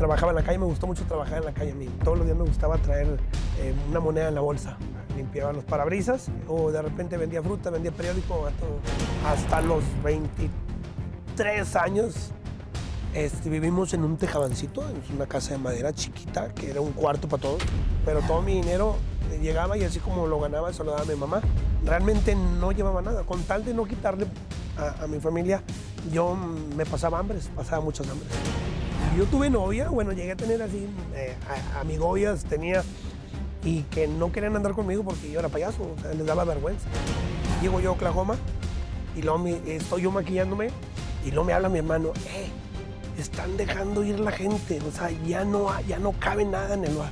trabajaba en la calle, me gustó mucho trabajar en la calle a mí. Todos los días me gustaba traer eh, una moneda en la bolsa. Limpiaba los parabrisas o de repente vendía fruta, vendía periódico. Hasta los 23 años este, vivimos en un tejabancito, en una casa de madera chiquita, que era un cuarto para todos. Pero todo mi dinero llegaba y así como lo ganaba, se lo daba a mi mamá. Realmente no llevaba nada. Con tal de no quitarle a, a mi familia, yo me pasaba hambres, pasaba muchas hambres. Yo tuve novia, bueno, llegué a tener así eh, a- amigobias, tenía, y que no querían andar conmigo porque yo era payaso, o sea, les daba vergüenza. Llego yo a Oklahoma y luego me- estoy yo maquillándome y luego me habla mi hermano, eh, están dejando ir la gente, o sea, ya no, ya no cabe nada en el bar.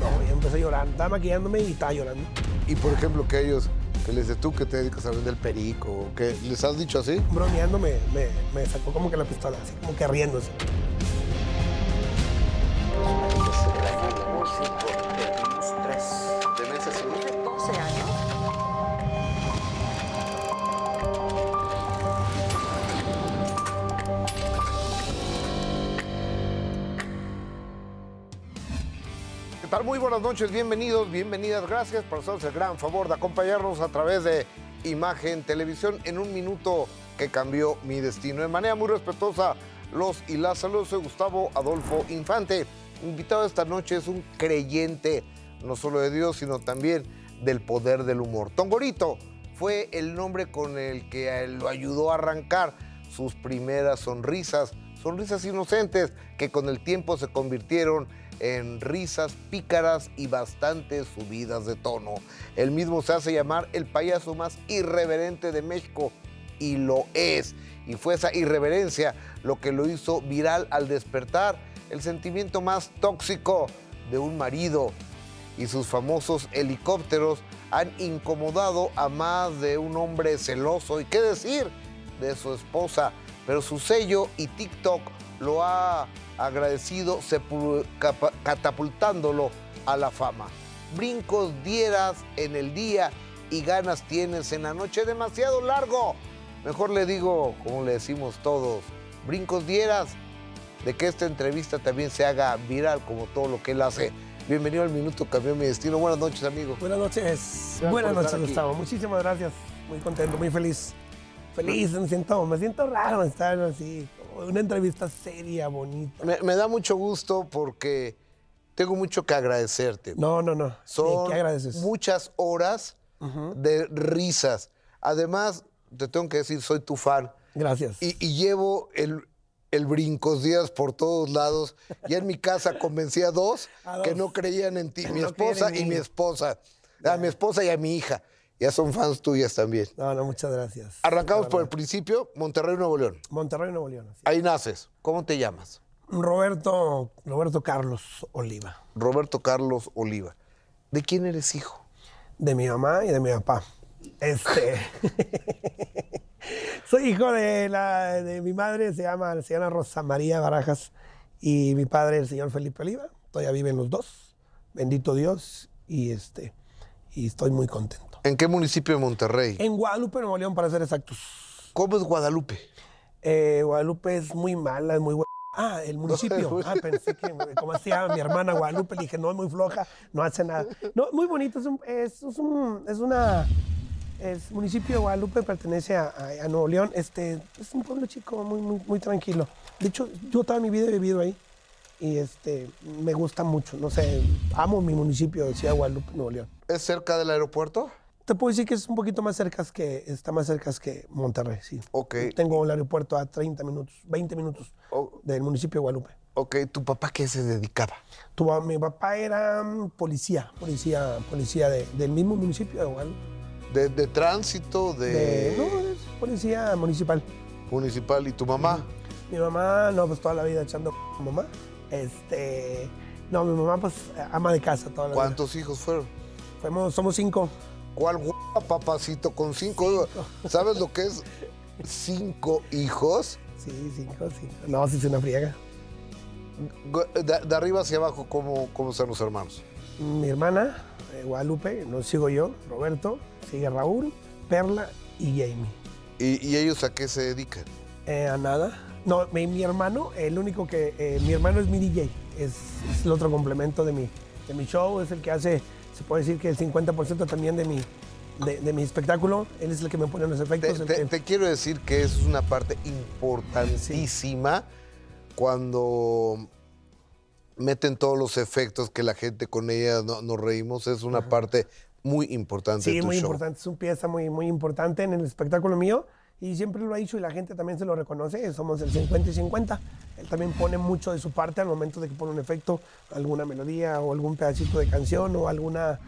No, y empecé a llorar, estaba maquillándome y estaba llorando. Y por ejemplo, que ellos, que les de tú que te dedicas a vender perico, que les has dicho así. Bromeando me, me, me sacó como que la pistola, así como que riéndose. Muy buenas noches, bienvenidos, bienvenidas. Gracias por hacernos el gran favor de acompañarnos a través de Imagen Televisión en un minuto que cambió mi destino. De manera muy respetuosa, los y las saludos. Soy Gustavo Adolfo Infante. Invitado esta noche es un creyente, no solo de Dios, sino también del poder del humor. Tongorito fue el nombre con el que lo ayudó a arrancar sus primeras sonrisas, sonrisas inocentes que con el tiempo se convirtieron en risas pícaras y bastante subidas de tono. Él mismo se hace llamar el payaso más irreverente de México y lo es. Y fue esa irreverencia lo que lo hizo viral al despertar el sentimiento más tóxico de un marido. Y sus famosos helicópteros han incomodado a más de un hombre celoso. ¿Y qué decir de su esposa? Pero su sello y TikTok lo ha agradecido catapultándolo a la fama. Brincos dieras en el día y ganas tienes en la noche demasiado largo. Mejor le digo, como le decimos todos, brincos dieras de que esta entrevista también se haga viral como todo lo que él hace. Bienvenido al Minuto Cambió Mi Destino. Buenas noches, amigo. Buenas noches. Gracias Buenas noches. Gustavo. Muchísimas gracias. Muy contento, muy feliz. Feliz, me siento, me siento raro estar así. Una entrevista seria, bonita. Me, me da mucho gusto porque tengo mucho que agradecerte. No, no, no. Son ¿Qué agradeces? muchas horas de risas. Además, te tengo que decir, soy tu fan. Gracias. Y, y llevo el, el brincos días por todos lados. Ya en mi casa convencí a dos, A que dos. no creían en ti, mi No esposa y mi esposa. A mi esposa y a mi hija. Ya son fans tuyas también. No, no, muchas gracias. Arrancamos La por el principio, Monterrey, Nuevo León. Monterrey, Nuevo León. así. Ahí naces. ¿Cómo te llamas? Roberto, Roberto Carlos Oliva. Roberto Carlos Oliva. ¿De quién eres hijo? De mi mamá y de mi papá. Este. Soy hijo de, la, de mi madre, se llama, se llama Rosa María Barajas, y mi padre, el señor Felipe Oliva. Todavía viven los dos. Bendito Dios. Y, este, y estoy muy contento. ¿En qué municipio de Monterrey? En Guadalupe, Nuevo León, para ser exactos. ¿Cómo es Guadalupe? Eh, Guadalupe es muy mala, es muy buena. Ah, el municipio. Ah, pensé que, como hacía mi hermana Guadalupe, le dije, no, es muy floja, no hace nada. No, muy bonito, es, un- es, es un- es una... Es municipio de Guadalupe, pertenece a, a- a Nuevo León. Este, es un pueblo chico, muy, muy, muy tranquilo. De hecho, yo toda mi vida he vivido ahí y este, me gusta mucho. No sé, amo mi municipio de Ciudad de Guadalupe, Nuevo León. ¿Es cerca del aeropuerto? Te puedo decir que es un poquito más cerca que, está más cerca que Monterrey, sí. Ok. Tengo el aeropuerto a 30 minutos, 20 minutos Oh. del municipio de Guadalupe. Ok, ¿tu papá qué se dedicaba? Tu, mi papá era mm, policía, policía, policía de- del mismo municipio de Guadalupe. ¿De, de tránsito, de, De- no, es policía municipal. municipal? ¿Y tu mamá? Mi mamá, no, pues toda la vida echando con mamá. Este, no, mi mamá, pues ama de casa toda la ¿Cuántos hijos fueron? vida. Fuimos- somos cinco. ¿Cuál guapa, papacito, con cinco? ¿Sabes lo que es cinco hijos? Sí, cinco, cinco. No, sí es una friega. De, de arriba hacia abajo, ¿cómo, ¿cómo están los hermanos? Mi hermana, eh, Guadalupe, no sigo yo, Roberto, sigue Raúl, Perla y Jamie. ¿Y, y ellos a qué se dedican? Eh, a nada. No, mi, mi hermano, el único que. eh, mi hermano es mi DJ, es, es el otro complemento de mi, de mi show, es el que hace, se puede decir que el 50% también de mi, de, de mi espectáculo. Él es el que me pone los efectos. te- que- te quiero decir que eso es una parte importantísima cuando meten todos los efectos que la gente con ella no- nos reímos. Es una parte muy importante Sí, de tu muy show. importante, es una pieza muy, muy importante en el espectáculo mío y siempre lo ha dicho y la gente también se lo reconoce, somos el 50 y 50. Él también pone mucho de su parte al momento de que pone un efecto, alguna melodía o algún pedacito de canción o alguna,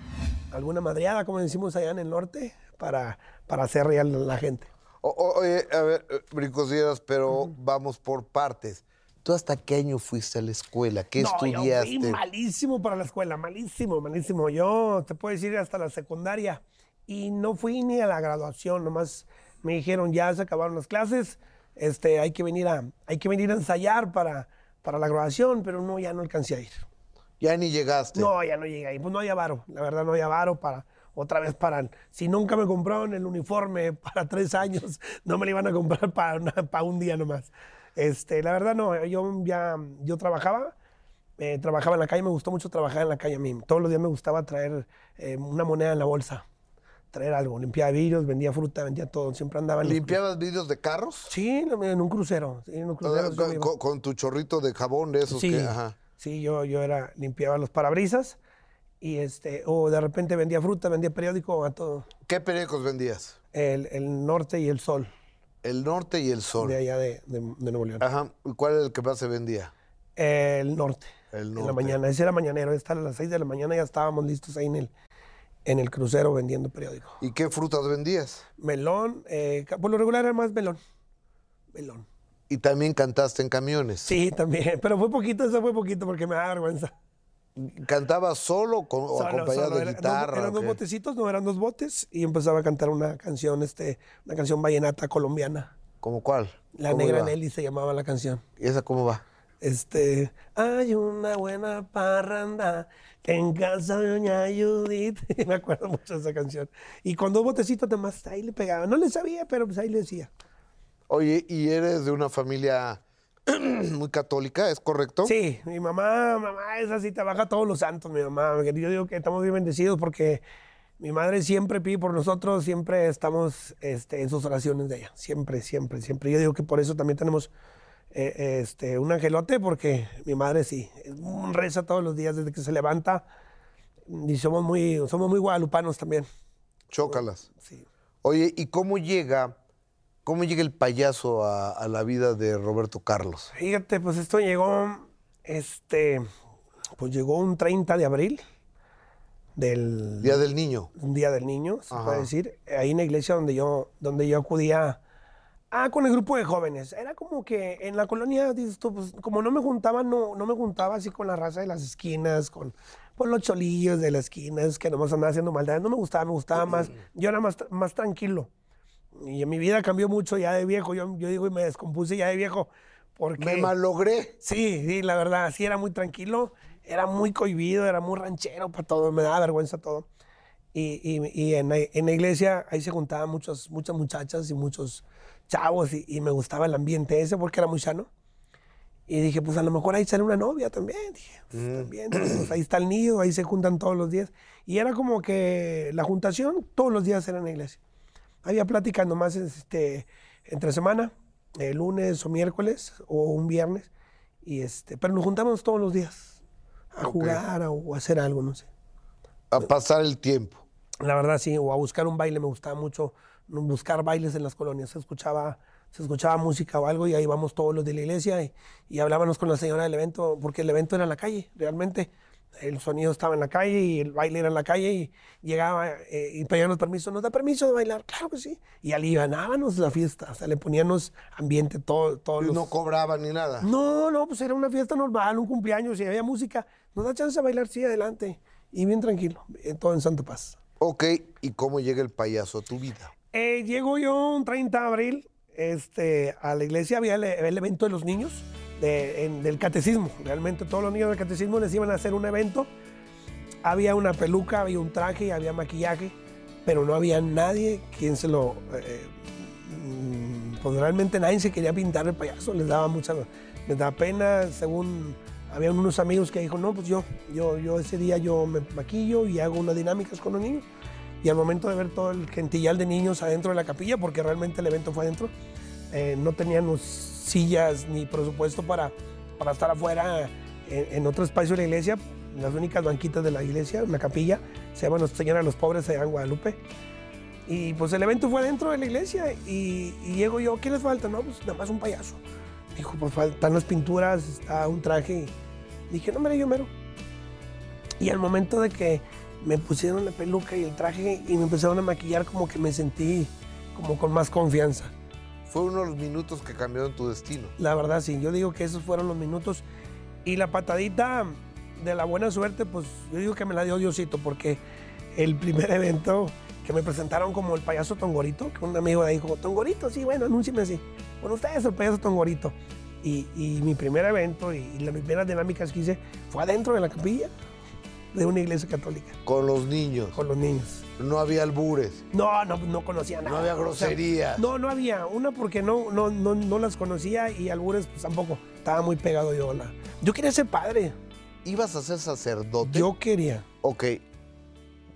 alguna madreada, como decimos allá en el norte, para, para hacer real a la gente. O- oye, a ver, eh, Brincosieras, pero vamos por partes. ¿Tú hasta qué año fuiste a la escuela? ¿Qué no, estudiaste? Yo fui malísimo para la escuela, malísimo, malísimo. Yo te puedo decir hasta la secundaria y no fui ni a la graduación, nomás me dijeron ya se acabaron las clases, este, hay que venir a, hay que venir a ensayar para, para la graduación, pero no, ya no alcancé a ir. Ya ni llegaste. No, ya no llegué ahí, pues no había varo, la verdad no había varo para otra vez para, si nunca me compraron el uniforme para tres años, no me lo iban a comprar para, una- para un día nomás. Este, la verdad no, yo ya, yo trabajaba, eh, trabajaba en la calle, me gustó mucho trabajar en la calle a mí. Todos los días me gustaba traer eh, una moneda en la bolsa, traer algo, limpiaba vidrios, vendía fruta, vendía todo, siempre andaba en ¿Limpiabas vidrios de carros? Sí, en un crucero, sí, en un O crucero. sea, sí con, tu chorrito de jabón de esos Sí, que. Ajá. sí, yo, yo era, limpiaba los parabrisas y este, o de repente vendía fruta, vendía periódico a todo. ¿Qué periódicos vendías? El, el norte y el sol, El norte y el sol. de allá de, de- de Nuevo León. Ajá. ¿Y ¿Cuál era el que más se vendía? El norte, El en norte. la mañana, ese era mañanero, esta a las 6 de la mañana ya estábamos listos ahí en el, en el crucero vendiendo periódico. ¿Y qué frutas vendías? Melón, eh, por lo regular era más melón, melón. Y también cantaste en camiones. Sí, también, pero fue poquito, eso fue poquito porque me da vergüenza. ¿Cantabas solo, con- o Solo, acompañado solo, de era- dos- guitarra? eran dos botecitos, no eran dos botes, y empezaba a cantar una canción, este, una canción vallenata colombiana. ¿Cómo cuál? La ¿Cómo Negra iba? Nelly se llamaba la canción. ¿Y esa cómo va? Este, hay una buena parranda en casa de doña Judith. Me acuerdo mucho de esa canción. Y con dos botecitos de más ahí le pegaba. No le sabía, pero pues ahí le decía. Oye, ¿y eres de una familia muy católica, es correcto? Sí, mi mamá, mamá es así, trabaja todos los santos, mi mamá. Yo digo que estamos bien bendecidos porque mi madre siempre pide por nosotros, siempre estamos este, en sus oraciones de ella. Siempre, siempre, siempre. Yo digo que por eso también tenemos eh, este, un angelote porque mi madre sí, reza todos los días desde que se levanta y somos muy, somos muy guadalupanos también. Chócalas. Sí. Oye, ¿y cómo llega, cómo llega el payaso a, a la vida de Roberto Carlos? Fíjate, pues esto llegó, este, pues llegó un 30 de abril del Día del Niño. un día del niño, se Ajá. puede decir, ahí en la iglesia donde yo, donde yo acudía ah, con el grupo de jóvenes. Era como que en la colonia, dices tú, pues, como no me juntaba, no, no me juntaba así con la raza de las esquinas, con, con los cholillos de las esquinas que nomás andaban haciendo maldades. No me gustaba, me gustaba más, yo era más, más tranquilo. Y mi vida cambió mucho ya de viejo, yo, yo digo, y me descompuse ya de viejo. Porque... Me malogré. Sí, sí, la verdad, sí era muy tranquilo, era muy cohibido, era muy ranchero para todo, me daba vergüenza todo. Y, y- y en, la, en la iglesia ahí se juntaban muchos, muchas muchachas y muchos chavos y, y me gustaba el ambiente ese porque era muy sano. Y dije, pues a lo mejor ahí sale una novia también. Dije, pues, también, pues, ahí está el nido, ahí se juntan todos los días. Y era como que la juntación todos los días era en la iglesia. Había pláticas nomás este, entre semana, el lunes o miércoles o un viernes. Y este, pero nos juntamos todos los días a Ok. jugar a- o a hacer algo, no sé. A pasar el tiempo. La verdad sí, o a buscar un baile, me gustaba mucho buscar bailes en las colonias. Se escuchaba, se escuchaba música o algo y ahí íbamos todos los de la iglesia y, y hablábamos con la señora del evento, porque el evento era en la calle, realmente. El sonido estaba en la calle y el baile era en la calle y llegaba eh, y pedíamos permiso. ¿Nos da permiso de bailar? Claro que sí. Y alivianábamos la fiesta, o sea, le poníamos ambiente todo, todos Y los... no cobraban ni nada. No, no, pues era una fiesta normal, un cumpleaños y había música. Nos da chance de bailar, sí, adelante. Y bien tranquilo, eh, todo en Santa Paz. Ok, ¿y cómo llega el payaso a tu vida? Eh, llego yo un 30 de abril este, a la iglesia, había el, evento de los niños, del catecismo. Realmente todos los niños del catecismo les iban a hacer un evento. Había una peluca, había un traje, había maquillaje, pero no había nadie quien se lo, eh, mm, pues realmente nadie se quería pintar el payaso, les daba mucha, les daba pena, según había unos amigos que dijo, no, pues yo, yo, yo ese día yo me maquillo y hago unas dinámicas con los niños. Y al momento de ver todo el gentillal de niños adentro de la capilla, porque realmente el evento fue adentro, eh, no teníamos sillas ni presupuesto para, para estar afuera en, otro espacio de la iglesia, las únicas banquitas de la iglesia, una capilla, se llama Nuestra Señora de los Pobres allá en Guadalupe. Y pues el evento fue adentro de la iglesia y, llego yo, ¿qué les falta? No, pues nada más un payaso. Dijo, pues faltan las pinturas, está un traje. Dije, no, mira, yo mero. Y al momento de que me pusieron la peluca y el traje y me empezaron a maquillar, como que me sentí como con más confianza. Fue uno de los minutos que cambiaron tu destino. La verdad, sí. Yo digo que esos fueron los minutos. Y la patadita de la buena suerte, pues yo digo que me la dio Diosito, porque el primer evento que me presentaron como el payaso Tongorito, que un amigo me dijo, Tongorito, sí, bueno, anúnciame así. Bueno, usted es el payaso Tongorito. Y, y mi primer evento y, y las primeras dinámicas que hice fue adentro de la capilla de una iglesia católica. Con los niños. Con los niños. No había albures. No, no, no conocía nada. No había groserías. O sea, no, no había. Una porque no, no, no, no las conocía y albures pues tampoco. Estaba muy pegado yo. La... Yo quería ser padre. ¿Ibas a ser sacerdote? Yo quería. Ok.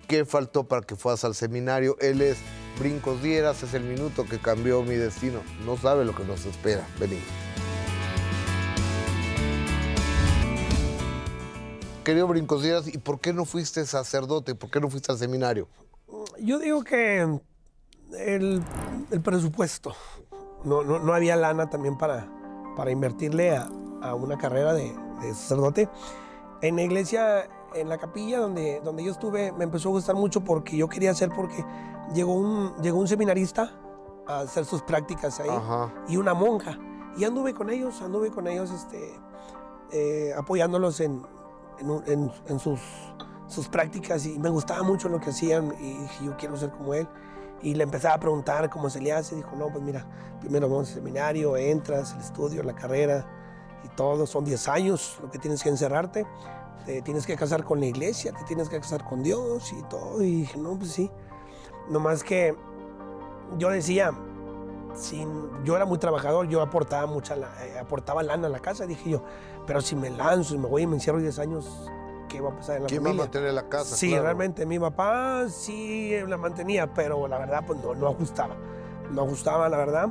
¿Qué faltó para que fueras al seminario? Él es Brincos Dieras, es el minuto que cambió mi destino. No sabe lo que nos espera. Vení. Querido Brincos Dieras, ¿y por qué no fuiste sacerdote? ¿Por qué no fuiste al seminario? Yo digo que el, el presupuesto. No, no, no, había lana también para, para invertirle a, a una carrera de, de, sacerdote. En la iglesia, en la capilla donde, donde yo estuve, me empezó a gustar mucho porque yo quería hacer, porque llegó un, llegó un seminarista a hacer sus prácticas ahí Ajá. y una monja. Y anduve con ellos, anduve con ellos este, eh, apoyándolos en, en, en, en sus, sus, prácticas y me gustaba mucho lo que hacían y dije, yo quiero ser como él. Y le empezaba a preguntar cómo se le hace. Dijo, no, pues mira, primero vamos al seminario, entras, el estudio, la carrera y todo. Son 10 años lo que tienes que encerrarte. Te tienes que casar con la iglesia, te tienes que casar con Dios y todo. Y dije, no, pues sí. Nomás que yo decía, sin, yo era muy trabajador, yo aportaba, mucha, eh, aportaba lana a la casa. Dije yo, pero si me lanzo y me voy y me encierro 10 años, ¿qué va a pasar en la ¿Quién familia? va a mantener la casa? Sí, Claro. realmente mi papá sí la mantenía, pero la verdad pues no, no ajustaba. No ajustaba, la verdad.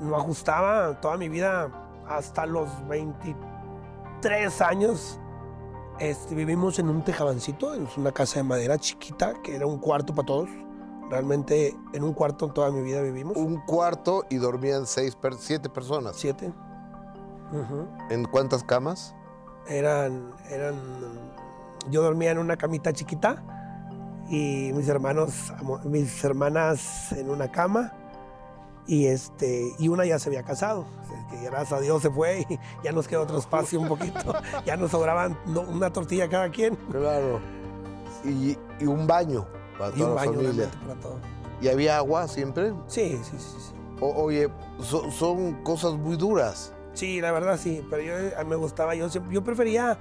No ajustaba toda mi vida hasta los 23 años. Este, vivimos en un tejabancito, en una casa de madera chiquita, que era un cuarto para todos. Realmente en un cuarto toda mi vida vivimos. Un cuarto y dormían seis, per- siete personas. Siete. ¿En cuántas camas? eran, eran, yo dormía en una camita chiquita y mis hermanos, mis hermanas en una cama y este, y una ya se había casado, que gracias a Dios se fue y ya nos quedó otro espacio un poquito, ya nos sobraban una tortilla cada quien Claro. Y, y un baño para y un baño realmente para todo. ¿Y había agua siempre? Sí, sí, sí, sí. O- oye, so- son cosas muy duras. Sí, la verdad sí, pero yo a mí me gustaba, yo, yo prefería,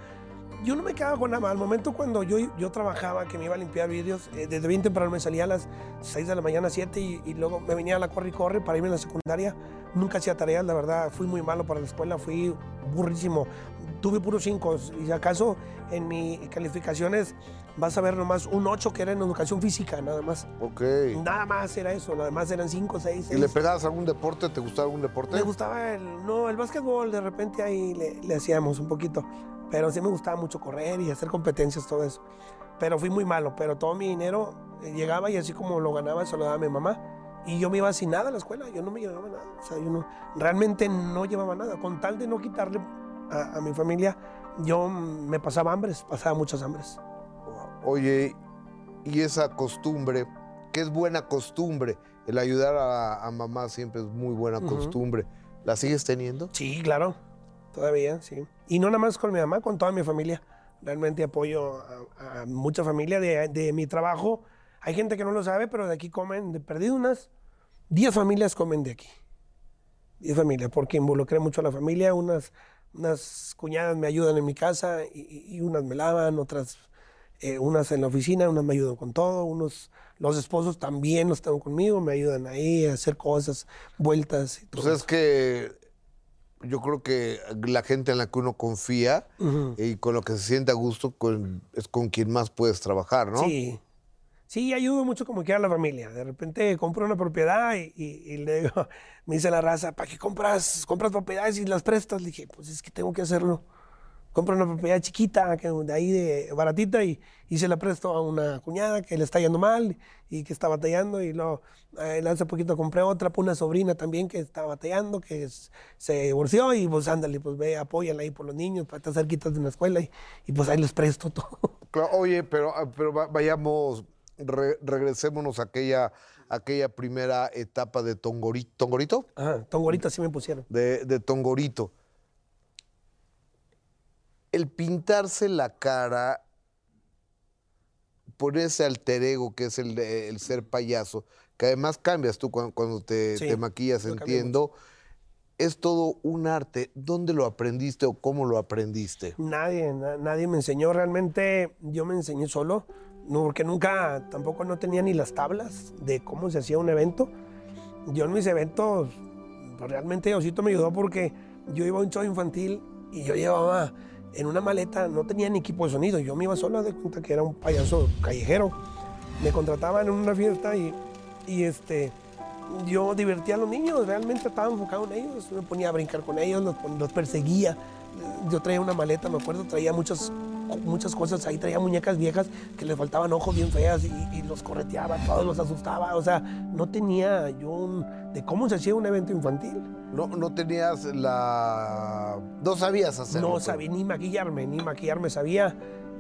yo no me quedaba con nada. Al momento cuando yo, yo trabajaba, que me iba a limpiar vidrios, eh, desde bien temprano me salía a las 6 de la mañana, 7 y, y luego me venía a la corre y corre para irme a la secundaria. Nunca hacía tareas, la verdad, fui muy malo para la escuela, fui burrísimo. Tuve puros 5 y si acaso en mis calificaciones vas a ver nomás un 8 que era en educación física, nada más. Ok. Nada más era eso, nada más eran 5, 6, ¿Y le pegabas algún deporte? ¿Te gustaba algún deporte? me gustaba el, no, el básquetbol, de repente ahí le, le hacíamos un poquito. Pero sí me gustaba mucho correr y hacer competencias, todo eso. Pero fui muy malo, pero todo mi dinero llegaba y así como lo ganaba, se lo daba a mi mamá. Y yo me iba sin nada a la escuela, yo no me llevaba nada. O sea, yo no, realmente no llevaba nada. Con tal de no quitarle a, a mi familia, yo me pasaba hambres, pasaba muchas hambres. Oye, y esa costumbre, que es buena costumbre, el ayudar a, a mamá siempre es muy buena Ujú. costumbre. ¿La sigues teniendo? Sí, claro, todavía, sí. Y no nada más con mi mamá, con toda mi familia. Realmente apoyo a, a mucha familia de, de mi trabajo. Hay gente que no lo sabe, pero de aquí comen, de perdido unas 10 familias comen de aquí. 10 familias, porque involucré mucho a la familia. Unas, unas cuñadas me ayudan en mi casa y, unas me lavan, otras, eh, unas en la oficina, unas me ayudan con todo, unos Los esposos también los tengo conmigo, me ayudan ahí a hacer cosas, vueltas y todo. Pues es que yo creo que la gente en la que uno confía y con lo que se siente a gusto con- es con quien más puedes trabajar, ¿no? Sí. Sí, ayudo mucho como quiera a la familia. De repente compro una propiedad y, le digo, me dice la raza, ¿para qué compras, compras propiedades y las prestas? Le dije, pues es que tengo que hacerlo. Compro una propiedad chiquita, que de ahí de baratita, y, y se la presto a una cuñada que le está yendo mal y que está batallando. Y luego, eh, hace poquito compré otra para una sobrina también que está batallando, que se divorció y pues ándale, pues ve, apóyala ahí por los niños, para estar cerquitas de una escuela y, y pues ahí les presto todo. Claro, Oye, pero, ah, pero va- vayamos, re- regresémonos a aquella, aquella primera etapa de Tongorito. ¿Tongorito? Ajá, Tongorita sí me pusieron. De, de Tongorito. El pintarse la cara, por ese alter ego que es el, de- el ser payaso, que además cambias tú cuando, cuando te, Sí, te maquillas, entiendo. Es todo un arte. ¿Dónde lo aprendiste o cómo lo aprendiste? Nadie, na- nadie me enseñó. Realmente yo me enseñé solo, no, porque nunca, tampoco no tenía ni las tablas de cómo se hacía un evento. Yo en mis eventos, pues, realmente Osito me ayudó porque yo iba a un show infantil y yo llevaba en una maleta, no tenía ni equipo de sonido. Yo me iba solo, de cuenta que era un payaso callejero. Me contrataban en una fiesta y, y este, yo divertía a los niños, realmente estaba enfocado en ellos, me ponía a brincar con ellos, los, los perseguía. Yo traía una maleta, me acuerdo, traía muchas, muchas cosas ahí, traía muñecas viejas que les faltaban ojos bien feas y, y los correteaba, todos los asustaba, o sea, no tenía yo un, de cómo se hacía un evento infantil. No, no tenías la... No sabías hacerlo. No pues. sabía ni maquillarme, ni maquillarme sabía.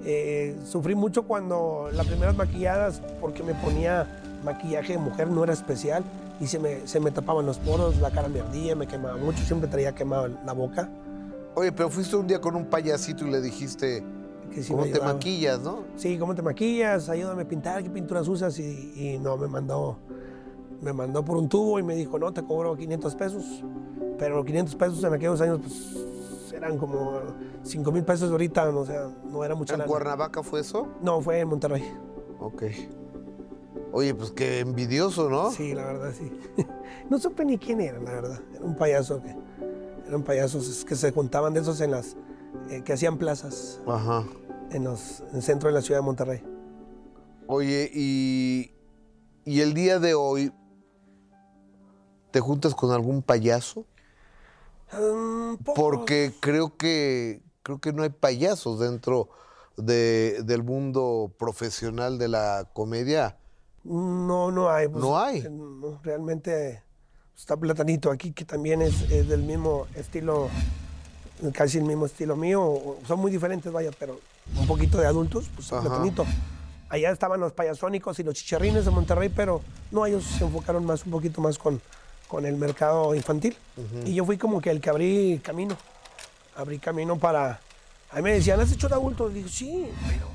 Eh, sufrí mucho cuando las primeras maquilladas, porque me ponía maquillaje de mujer, no era especial, y se me, se me tapaban los poros, la cara me ardía, me quemaba mucho, siempre traía quemada la boca. Oye, pero fuiste un día con un payasito y le dijiste, Que sí ¿cómo me te maquillas, no? Sí, ¿cómo te maquillas? Ayúdame a pintar, ¿qué pinturas usas? Y, y no, me mandó, me mandó por un tubo y me dijo, no, te cobro 500 pesos. Pero 500 pesos en aquellos años, pues, eran como 5 mil pesos ahorita, o sea, no era mucha ¿En lana. Cuernavaca fue eso? No, fue en Monterrey. Ok. Oye, pues qué envidioso, ¿no? Sí, la verdad, sí. No supe ni quién era, la verdad. Era un payaso que... Eran payasos que se juntaban de esos en las... eh, que hacían plazas Ajá. En, los, en el centro de la ciudad de Monterrey. Oye, y, y el día de hoy, ¿te juntas con algún payaso? Mm. Porque creo que, creo que no hay payasos dentro de- del mundo profesional de la comedia. No, no hay. pues, ¿No hay? eh, realmente está Platanito aquí, que también es, es del mismo estilo, casi el mismo estilo mío. Son muy diferentes, vaya, pero un poquito de adultos, pues. Platanito. Allá estaban los payasónicos y los chicharrines de Monterrey, pero no, ellos se enfocaron más, un poquito más con, con el mercado infantil. Y yo fui como que el que abrí camino. Abrí camino para... Ahí me decían, ¿has hecho de adultos? Digo, sí, pero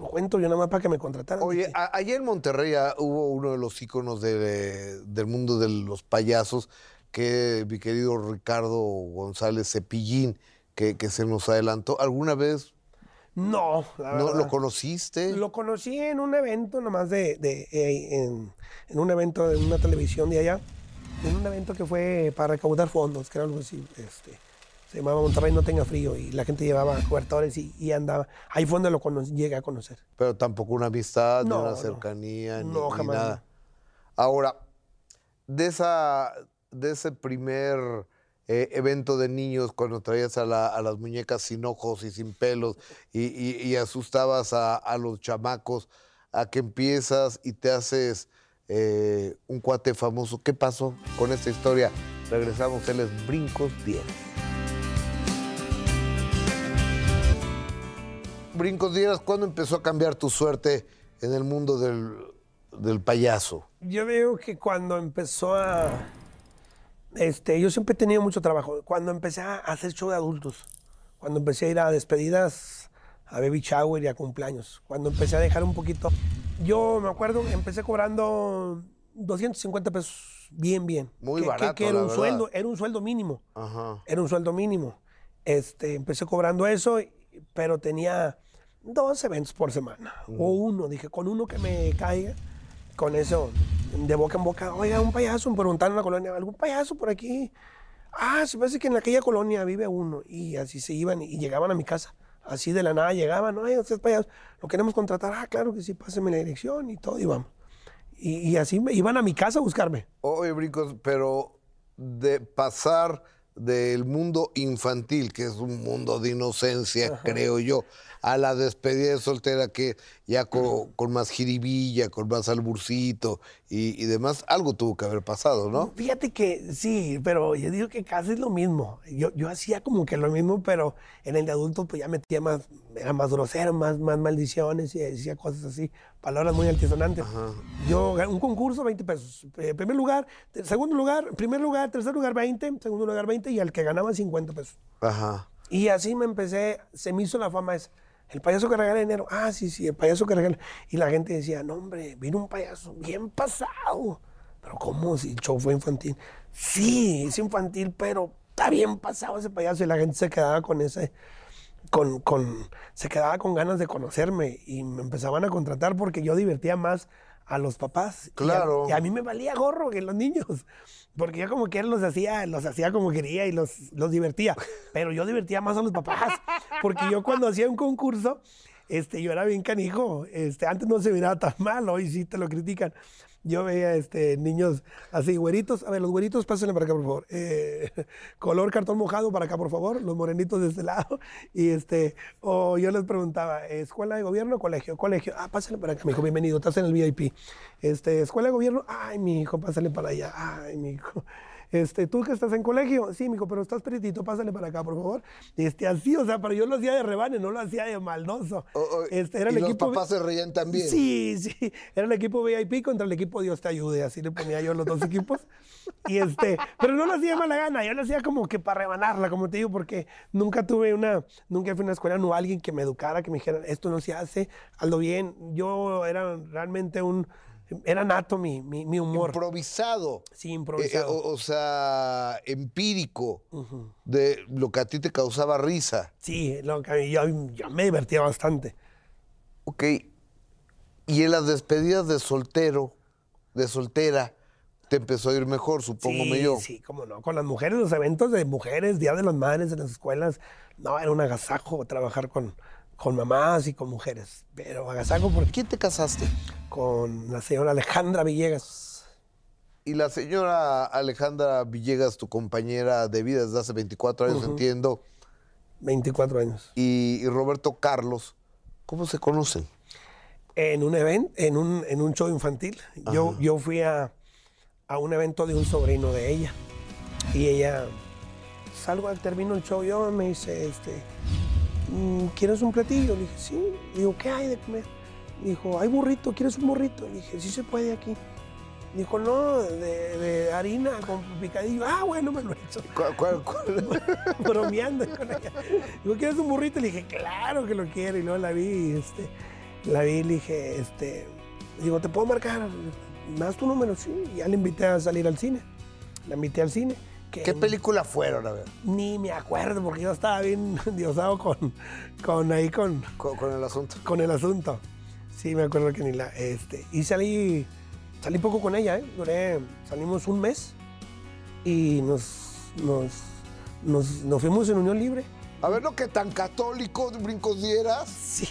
lo cuento yo nada más para que me contrataran. Oye, Dije, a- allá en Monterrey ah, hubo uno de los íconos de- del mundo de los payasos, que mi querido Ricardo González Cepillín, que, que se nos adelantó. ¿Alguna vez no, la no verdad. lo conociste? Lo conocí en un evento nomás de, de eh, en, en un evento de una televisión de allá, en un evento que fue para recaudar fondos, que era algo así, este, se llamaba Monterrey no tenga frío y la gente llevaba cobertores y, y andaba, ahí fue donde lo llegué a conocer. Pero tampoco una amistad, ni una cercanía, ni, No, ni jamás, nada. Ahora, de, esa, de ese primer eh, evento de niños, cuando traías a, la- a las muñecas sin ojos y sin pelos y, asustabas a, los chamacos, a que empiezas y te haces eh, un cuate famoso. ¿Qué pasó con esta historia? Regresamos, él es Brincos 10. Brincos Dieras, ¿cuándo empezó a cambiar tu suerte en el mundo del, del payaso? Yo veo que cuando empezó a... Este, yo siempre he tenido mucho trabajo. Cuando empecé a hacer show de adultos, cuando empecé a ir a despedidas, a baby shower y a cumpleaños, cuando empecé a dejar un poquito, yo me acuerdo, empecé cobrando 250 pesos, bien, bien. Muy Que- que- barato, Que, era la un verdad. sueldo, era un sueldo mínimo. Ajá. Era un sueldo mínimo. Este, empecé cobrando eso, pero tenía dos eventos por semana. O uno, dije, con uno que me caiga, con eso, de boca en boca, oiga, un payaso, me preguntaron en la colonia, ¿algún payaso por aquí? Ah, se parece que en aquella colonia vive uno. Y así se iban y llegaban a mi casa. Así de la nada llegaban, ay, usted es payaso, lo queremos contratar. Ah, claro que sí, páseme la dirección y todo, y vamos. Y, y así me, iban a mi casa a buscarme. Oye, Brincos, pero de pasar del mundo infantil, que es un mundo de inocencia, creo yo, a la despedida de soltera que ya con, con más jiribilla, con más alburcito y, y, demás, algo tuvo que haber pasado, ¿no? Fíjate que sí, pero yo digo que casi es lo mismo. Yo, yo hacía como que lo mismo, pero en el de adulto pues ya metía más, era más grosero, más, más maldiciones y decía cosas así, palabras muy altisonantes. Ajá. Yo, un concurso, 20 pesos. Eh, primer lugar, segundo lugar, primer lugar, tercer lugar, 20, segundo lugar, 20 y al que ganaba 50 pesos. Ajá. Y así me empecé, se me hizo la fama esa. El payaso que regala dinero. Ah, sí, sí, el payaso que regala. Y la gente decía, no, hombre, vino un payaso bien pasado. Pero ¿cómo si el show fue infantil? Sí, es infantil, pero está bien pasado ese payaso. Y la gente se quedaba con ese, con, con, se quedaba con ganas de conocerme y me empezaban a contratar porque yo divertía más a los papás. Claro. Y a, y a mí me valía gorro que los niños. Porque yo como que los hacía, los hacía como quería y los, los divertía. Pero yo divertía más a los papás. Porque yo cuando hacía un concurso, este, yo era bien canijo. Este, antes no se miraba tan mal, hoy sí te lo critican. Yo veía este, niños así, güeritos. A ver, los güeritos, pásenle para acá, por favor. Eh, color cartón mojado para acá, por favor. Los morenitos de este lado. Y este, o yo les preguntaba, ¿escuela de gobierno o colegio? Colegio. Ah, pásenle para acá, mi hijo, bienvenido. Estás en el VIP. Este, ¿escuela de gobierno? Ay, mi hijo, pásale para allá. Ay, mi hijo. Este, ¿tú que estás en colegio? Sí, mijo, pero estás peritito, pásale para acá, por favor. Este, así, o sea, pero yo lo hacía de rebane, no lo hacía de maldoso. Oh, oh, Este, era y el los equipo... papás se reían también. Sí, sí. Era el equipo VIP contra el equipo Dios te ayude. Así le ponía yo los dos equipos. Y este, pero no lo hacía de mala gana. Yo lo hacía como que para rebanarla, como te digo, porque nunca tuve una, nunca fui a una escuela, no alguien que me educara, que me dijera, esto no se hace, hazlo bien. Yo era realmente un, era nato mi, mi, mi humor. Improvisado. Sí, Eh, improvisado. o, o sea, empírico de lo que a ti te causaba risa. Sí, lo que a mí- yo, yo me divertía bastante. Ok. Y en las despedidas de soltero, de soltera, te empezó a ir mejor, supóngome sí, yo. Sí, cómo no. Con las mujeres, los eventos de mujeres, Día de las Madres en las escuelas, no, era un agasajo trabajar con, con mamás y con mujeres. Pero agasajo porque ¿Quién te casaste? con la señora Alejandra Villegas. Y la señora Alejandra Villegas, tu compañera de vida desde hace 24 años, entiendo, 24 años. y, y Roberto Carlos, ¿cómo se conocen? En un evento, en un, en un show infantil. Yo, yo fui a, a un evento de un sobrino de ella. Y ella, salgo, termino el show, yo me dice, este, "Mm, ¿quieres un platillo? Le dije, sí. Le digo, ¿qué hay de comer? Dijo, hay burrito, ¿quieres un burrito? Le dije, sí se puede aquí. Dijo, no, de, de harina con picadillo. Ah, bueno, me lo he hecho. ¿Cuál- cuál- cuál? bromeando con ella. Digo, ¿quieres un burrito? Le dije, claro que lo quiero. Y luego la vi, y, este, la vi y le dije, este, digo, ¿te puedo marcar? ¿Me das tu número? Sí. Y ya le invité a salir al cine. La invité al cine. Que ¿Qué película fueron? A ver, Ni me acuerdo, porque yo estaba bien diosado con, con ahí, con, con, con el asunto. con el asunto. Sí, me acuerdo que ni la, este, y salí, salí poco con ella, ¿eh? Duré, salimos un mes y nos, nos, nos, nos fuimos en unión libre. A ver, lo que tan católico brincos dieras. Sí,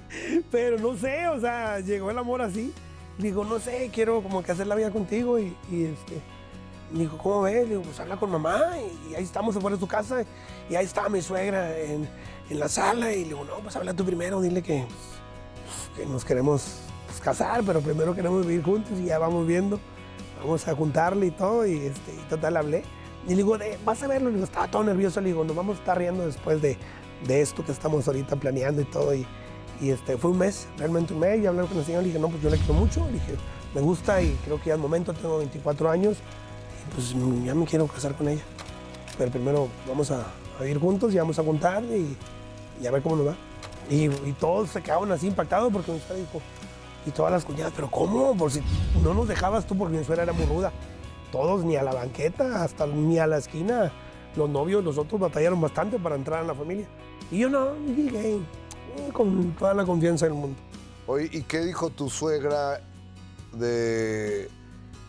pero no sé, o sea, llegó el amor así. Digo, no sé, quiero como que hacer la vida contigo y, y, este, me dijo, ¿cómo ves? Le digo, pues habla con mamá y, y ahí estamos afuera de su casa y ahí estaba mi suegra en, en la sala y le digo, no, pues habla tú primero, dile que, que nos queremos pues, casar, pero primero queremos vivir juntos y ya vamos viendo, vamos a juntarle y todo y, este, y total hablé. Y le digo, "De- vas a verlo, le digo, estaba todo nervioso, le digo, nos vamos a estar riendo después de, de esto que estamos ahorita planeando y todo. Y, y, este, fue un mes, realmente un mes, y hablé con el señor, le dije, no, pues yo le quiero mucho, le dije, me gusta y creo que ya es momento, tengo 24 años, pues ya me quiero casar con ella. Pero primero vamos a, a vivir juntos y vamos a juntar y, y a ver cómo nos va. Y, todos se quedaron así impactados porque mi suegra dijo, y todas las cuñadas, pero ¿cómo? Por si no nos dejabas tú porque mi suegra era muy ruda. Todos, ni a la banqueta, hasta ni a la esquina. Los novios, los otros batallaron bastante para entrar en la familia. Y yo no, dije, eh, con toda la confianza del mundo. Oye, ¿y qué dijo tu suegra de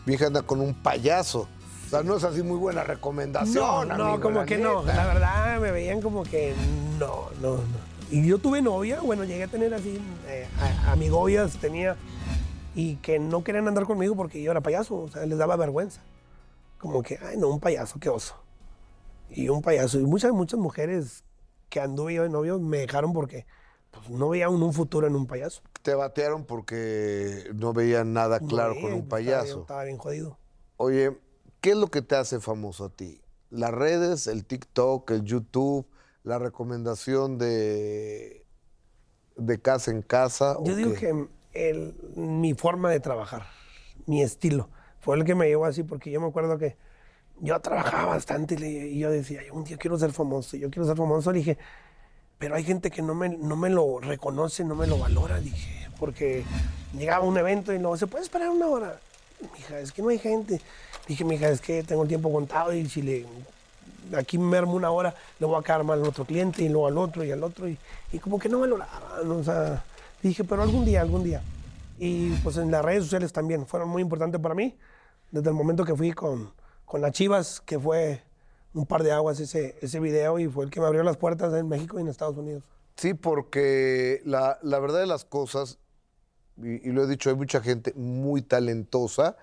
mi hija anda con un payaso. O sea, no es así muy buena recomendación. No, no, como que no. La verdad me veían como que no, no, no. Y yo tuve novia, bueno, llegué a tener así, eh, amigobias tenía, y que no querían andar conmigo porque yo era payaso, o sea, les daba vergüenza. Como que, ay, no, un payaso, qué oso. Y un payaso. Y muchas, muchas mujeres que anduve yo de novio me dejaron porque pues, no veían un futuro en un payaso. Te batearon porque no veían nada claro con un estaba payaso. Estaba bien jodido. Oye, ¿qué es lo que te hace famoso a ti? ¿Las redes, el TikTok, el YouTube, la recomendación de, de casa en casa? Yo digo qué? que el- mi forma de trabajar, mi estilo, fue el que me llevó así, porque yo me acuerdo que yo trabajaba bastante y, yo decía, "Yo un día quiero ser famoso, yo quiero ser famoso. Le dije, pero hay gente que no me, no me lo reconoce, no me lo valora, dije, porque llegaba a un evento y luego, ¿se puede esperar una hora? Mija, es que no hay gente. Dije, mija, es que tengo el tiempo contado y si le aquí me armo una hora, le voy a quedar mal al otro cliente y luego al otro y al otro. Y, y como que no valoraban, o sea, dije, pero algún día, algún día. Y pues en las redes sociales también fueron muy importantes para mí, desde el momento que fui con, con las Chivas, que fue un par de aguas ese, ese video y fue el que me abrió las puertas en México y en Estados Unidos. Sí, porque la, la verdad de las cosas, y, y lo he dicho, hay mucha gente muy talentosa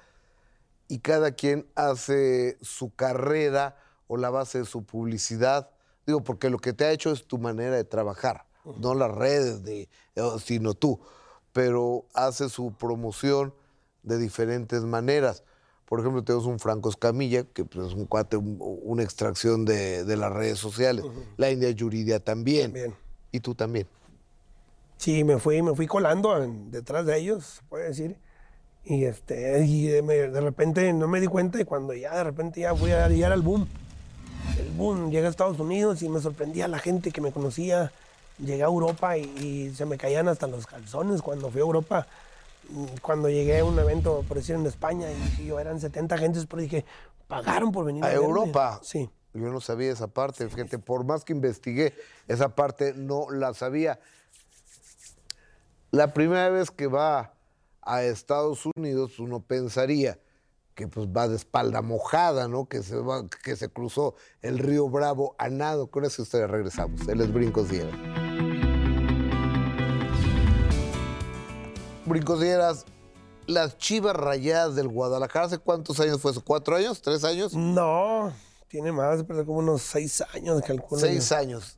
y cada quien hace su carrera o la base de su publicidad. Digo, porque lo que te ha hecho es tu manera de trabajar, no las redes, de, eh, sino tú. Pero hace su promoción de diferentes maneras. Por ejemplo, tenemos un Franco Escamilla, que pues, es un cuate, un- una extracción de, de las redes sociales. La India Yuridia también. También. Y tú también. Sí, me fui, me fui colando en- detrás de ellos, puede decir. Y, este, y de, de repente no me di cuenta y cuando ya de repente ya fui a llegar al boom. El boom, llegué a Estados Unidos y me sorprendía la gente que me conocía. Llegué a Europa y, y se me caían hasta los calzones cuando fui a Europa. Cuando llegué a un evento, por decir, en España, y yo, eran 70 gentes, pero dije, pagaron por venir a, ¿A verme". Europa? Sí. Yo no sabía esa parte, fíjate, por más que investigué, esa parte no la sabía. La primera vez que va a Estados Unidos, uno pensaría que pues va de espalda mojada, ¿no? Que se, va, que se cruzó el río Bravo a nado. Con esa historia regresamos. Él es Brincos Dieras. Brincos Dieras, las chivas rayadas del Guadalajara, ¿hace cuántos años fue eso? ¿Cuatro años? ¿Tres años? No, tiene más, pero como unos seis años, calculo. Seis años.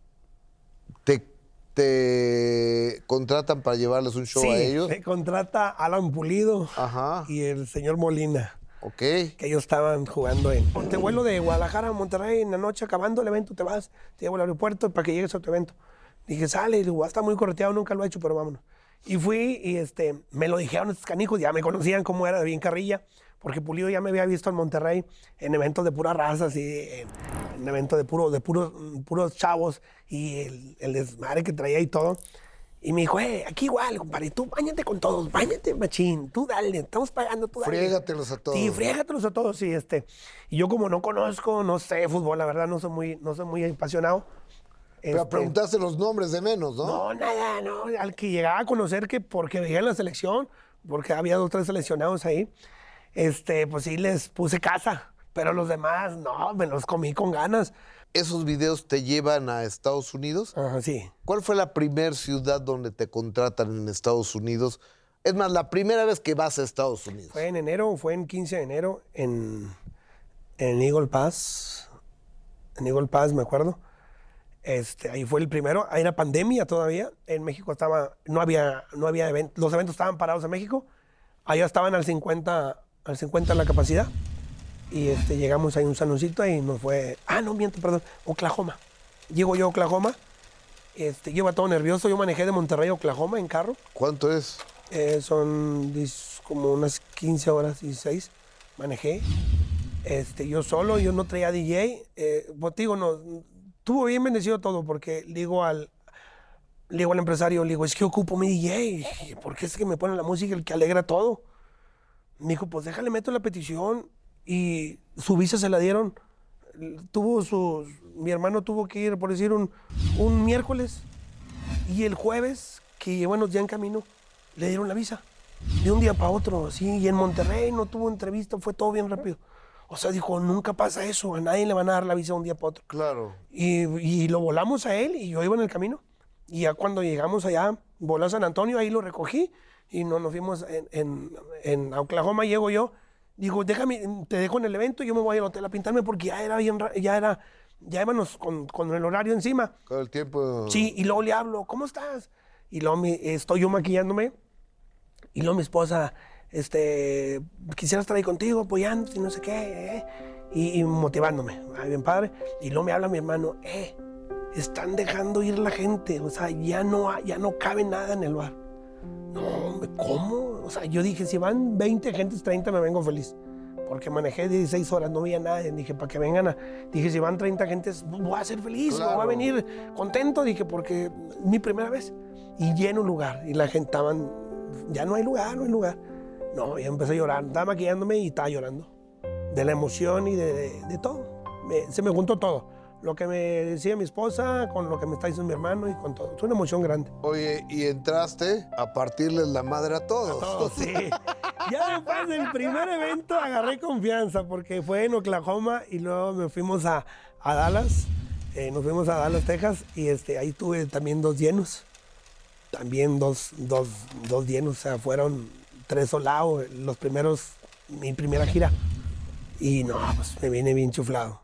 ¿Te, te contratan para llevarles un show sí, a ellos? me contrata Alan Pulido Ajá. y el señor Molina, Ok. que ellos estaban jugando en... Te vuelo de Guadalajara a Monterrey en la noche, acabando el evento, te vas, te llevo al aeropuerto para que llegues a tu evento. Dije, sale, digo, "Va a estar muy correteado, nunca lo he hecho, pero vámonos. Y fui y este, me lo dijeron estos canijos, ya me conocían cómo era de bien carrilla, porque Pulido ya me había visto en Monterrey en eventos de pura raza, así, en, en eventos de, puro, de puros, puros chavos y el, el desmadre que traía y todo. Y me dijo, eh, aquí igual, compadre, tú bañate con todos, bañate, machín, tú dale, estamos pagando, tú dale. Friégatelos a todos. Sí, friégatelos a todos, sí, este. Y yo como no conozco, no sé fútbol, la verdad, no soy muy, no soy muy apasionado. Pero este, preguntaste los nombres de menos, ¿no? no, nada, no. Al que llegaba a conocer que porque veía la selección, porque había dos tres seleccionados ahí, este, pues sí les puse casa. Pero los demás, no, me los comí con ganas. ¿Esos videos te llevan a Estados Unidos? Ajá, sí. ¿Cuál fue la primera ciudad donde te contratan en Estados Unidos? Es más, la primera vez que vas a Estados Unidos. Fue en enero, fue en 15 de enero en, en Eagle Pass. En Eagle Pass, me acuerdo. Este, ahí fue el primero. Ahí era pandemia todavía. En México estaba, no había, no había eventos. Los eventos estaban parados en México. Allá estaban al 50, al 50 la capacidad. Y este, llegamos ahí a un sanoncito y nos fue. Ah, no, miento, perdón. Oklahoma. Llego yo a Oklahoma. Este, yo iba todo nervioso. Yo manejé de Monterrey a Oklahoma en carro. ¿Cuánto es? Eh, son como unas 15 horas, 16, manejé. Este, yo solo, yo no traía DJ. Eh, pues, digo, no, tuvo bien bendecido todo porque digo al, le digo al empresario, le digo, es que ocupo mi DJ. porque es que me pone la música el que alegra todo? Me dijo, pues déjale, meto la petición. Y su visa se la dieron. Tuvo su, mi hermano tuvo que ir, por decir, un, un miércoles. Y el jueves, que bueno, ya en camino, le dieron la visa. De un día para otro, sí. Y en Monterrey no tuvo entrevista, fue todo bien rápido. O sea, dijo, nunca pasa eso, a nadie le van a dar la visa de un día para otro. Claro. Y, y lo volamos a él y yo iba en el camino. Y ya cuando llegamos allá, voló a San Antonio, ahí lo recogí y no, nos fuimos en, en, en Oklahoma, llego yo. Digo, déjame, te dejo en el evento yo me voy al hotel a pintarme porque ya era bien, ya era, ya íbamos con, con el horario encima. Con el tiempo. Sí, y luego le hablo, ¿cómo estás? Y luego mi- estoy yo maquillándome y luego mi esposa, este, quisiera estar ahí contigo, apoyando, y no sé qué, eh, y, y motivándome, ay, bien padre. Y luego me habla mi hermano, eh, están dejando ir la gente, o sea, ya no, ya no cabe nada en el bar. No, ¿cómo? O sea, yo dije, si van 20 gentes, 30, me vengo feliz. Porque manejé 16 horas, no veía nada. Dije, para que vengan a... Dije, si van 30 gentes, voy a ser feliz, me voy a Claro. venir contento. Dije, porque es mi primera vez. Y lleno el lugar. Y la gente estaban... Ya no hay lugar, no hay lugar. No, y empecé a llorar. Estaba maquillándome y estaba llorando. De la emoción y de, de- de todo. Me- se me juntó todo. Lo que me decía mi esposa, con lo que me está diciendo mi hermano y con todo. Es una emoción grande. Oye, y entraste a partirles la madre a todos. todo, sí. Ya después del primer evento agarré confianza porque fue en Oklahoma y luego nos fuimos a, a Dallas. eh, nos fuimos a Dallas, Texas y este, ahí tuve también dos llenos. También dos, dos, dos llenos, o sea, fueron tres solados, los primeros, mi primera gira. Y no, pues me viene bien chuflado.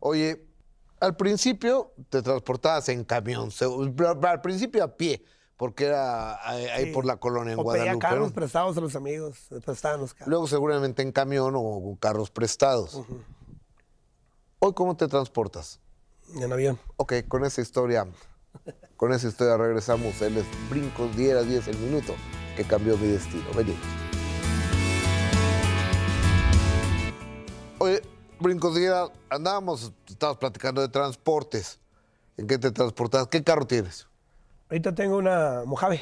Oye, al principio te transportabas en camión, al principio a pie, porque era ahí Sí. por la colonia en o pedía Guadalupe. carros ¿no? prestados a los amigos, prestaban los carros. Luego seguramente en camión o carros prestados. Hoy, ¿cómo te transportas? En avión. Ok, con esa historia, con esa historia regresamos. Él es Brincos Diera 10 el minuto que cambió mi destino. Venimos. Oye, Brincos Diera, andábamos, estabas platicando de transportes. ¿En qué te transportas? ¿Qué carro tienes? Ahorita tengo una Mojave,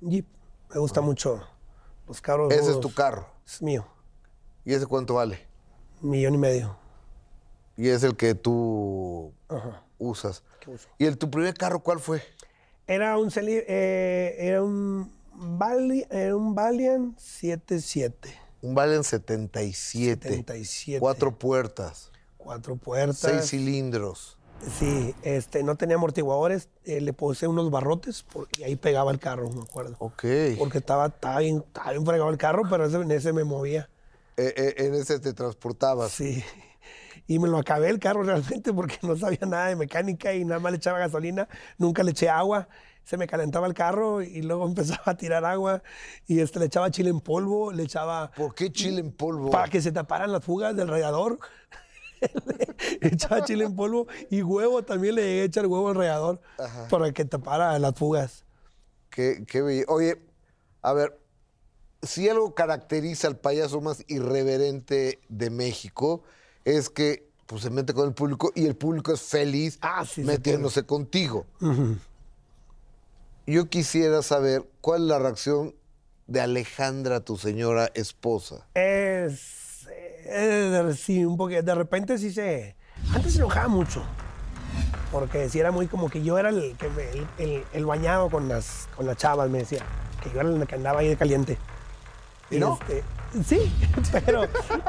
un Jeep. Me gusta mucho los carros. Ese es tu carro. Es mío, ¿Y ese cuánto vale? un millón y medio. Y es el que tú Ajá. usas. ¿Qué uso? ¿Y el, tu primer carro cuál fue? Era un, eh, era un, Vali- era un Valiant 77. Un Valen 77. 77. Cuatro puertas. Cuatro puertas. Seis cilindros. Sí, este, no tenía amortiguadores. eh, le puse unos barrotes por- y ahí pegaba el carro, me acuerdo. Ok. Porque estaba, estaba, bien, estaba bien fregado el carro, pero ese, en ese me movía. Eh, eh, en ese te transportabas. Sí. Y me lo acabé el carro realmente porque no sabía nada de mecánica y nada más le echaba gasolina, nunca le eché agua. Se me calentaba el carro y luego empezaba a tirar agua y este, le echaba chile en polvo, le echaba ¿Por qué chile en polvo? para que se taparan las fugas del radiador. le echaba chile en polvo y huevo también le llegué a echar huevo al radiador para que tapara las fugas. Qué, qué bello. Oye, a ver, si algo caracteriza al payaso más irreverente de México es que pues, se mete con el público y el público es feliz Ah, sí, metiéndose contigo. Yo quisiera saber cuál es la reacción de Alejandra, tu señora esposa. Es, eh, de- sí, un poquito. De repente sí se. Antes se enojaba mucho. Porque sí era muy como que yo era el, que me- el, el- el bañado con las, con las chavas, me decía. Que yo era el que andaba ahí de caliente. ¿Y no? este, sí, pero,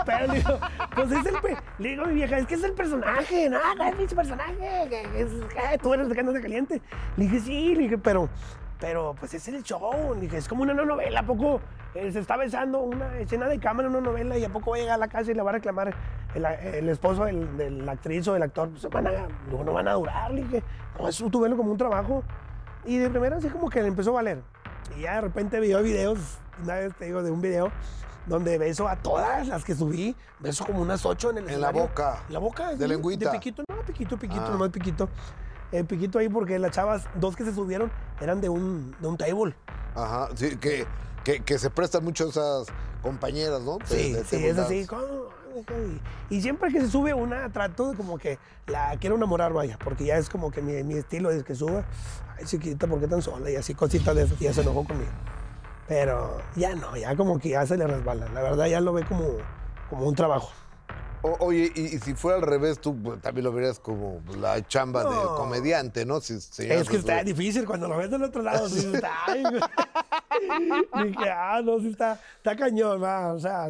pero digo, pues es el. Le digo a mi vieja, es que es el personaje, no, no es mi personaje. es, que tú eres de caliente. Le dije, sí, le dije, pero. Pero pues es el show, le dije, es como una novela, ¿a poco eh, se está besando una escena de cámara una novela y a poco va a llegar a la casa y le va a reclamar el, el esposo de la actriz o del actor? Pues van a, no, no van a durar, le dije, no, eso tú como un trabajo. Y de primera así como que le empezó a valer. Y ya de repente vio videos, una vez te digo, de un video donde beso a todas las que subí, beso como unas ocho en el En la boca. En la boca. ¿De lengüita? De piquito, no, piquito, piquito, Ah. nomás piquito. Eh, piquito ahí porque las chavas, dos que se subieron, eran de un, de un table. Ajá, sí, que, que, que se prestan mucho esas compañeras, ¿no? Sí, sí, es así. Y, y siempre que se sube una, trato de como que la quiero enamorar, vaya, porque ya es como que mi, mi estilo es que suba. Ay, chiquita, ¿por qué tan sola? Y así cositas de esas, y ya se enojó conmigo. Pero ya no, ya como que ya se le resbala. La verdad, ya lo ve como, como un trabajo. O- oye, y, y si fuera al revés, tú pues, también lo verías como la chamba No. comediante, ¿no? Si, si Es que está difícil cuando lo ves del otro lado. sí, está, ay. Dije, ah, no, sí está, está cañón, va. O sea,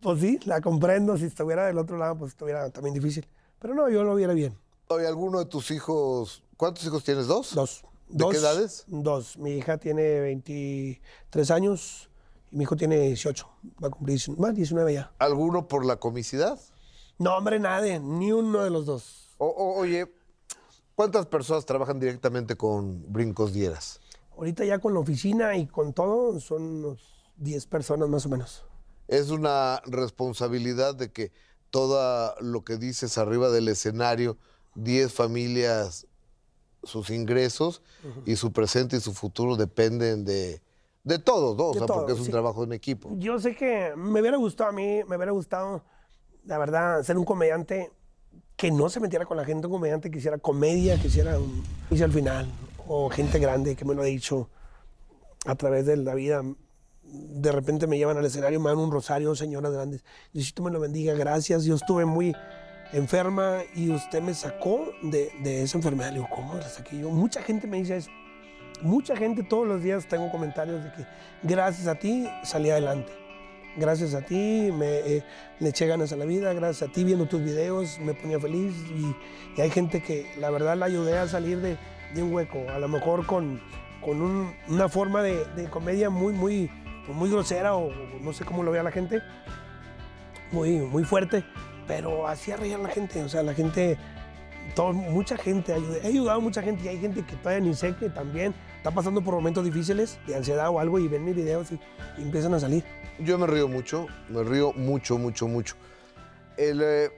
pues sí, la comprendo. Si estuviera del otro lado, pues estuviera también difícil. Pero no, yo lo viera bien. Oye, ¿alguno de tus hijos, cuántos hijos tienes? ¿Dos? Dos. ¿De Dos, qué edades? Dos. Mi hija tiene 23 años y mi hijo tiene 18. Va a cumplir 19, bueno, 19 ya. ¿Alguno por la comicidad? No, hombre, nadie. Ni uno de los dos. O- o- oye, ¿cuántas personas trabajan directamente con Brincos Dieras? Ahorita ya con la oficina y con todo son unos 10 personas más o menos. Es una responsabilidad de que todo lo que dices arriba del escenario, 10 familias, sus ingresos y su presente y su futuro dependen de, de todos, ¿no? O De sea, porque todo, es un sí. trabajo en equipo. Yo sé que me hubiera gustado a mí, me hubiera gustado, la verdad, ser un comediante que no se metiera con la gente, un comediante que hiciera comedia, que hiciera un hice al final, o gente grande que me lo ha dicho a través de la vida. De repente me llevan al escenario, me dan un rosario, señoras grandes. Diosito me lo bendiga, gracias. Yo estuve muy enferma y usted me sacó de, esa enfermedad. Le digo, ¿cómo la saqué yo? Mucha gente me dice eso. Mucha gente todos los días tengo comentarios de que gracias a ti salí adelante. Gracias a ti me eh, le eché ganas a la vida, gracias a ti viendo tus videos me ponía feliz y, y hay gente que la verdad la ayudé a salir de, un hueco, a lo mejor con, con un- una forma de, de comedia muy, muy, muy grosera o no sé cómo lo vea la gente, muy, muy fuerte, pero hacía reír a la gente, o sea, la gente todo- mucha gente, ayudé- he ayudado a mucha gente y hay gente que todavía ni sé que también está pasando por momentos difíciles de ansiedad o algo y ven mis videos y, y empiezan a salir. Yo me río mucho, me río mucho, mucho, mucho. El, eh,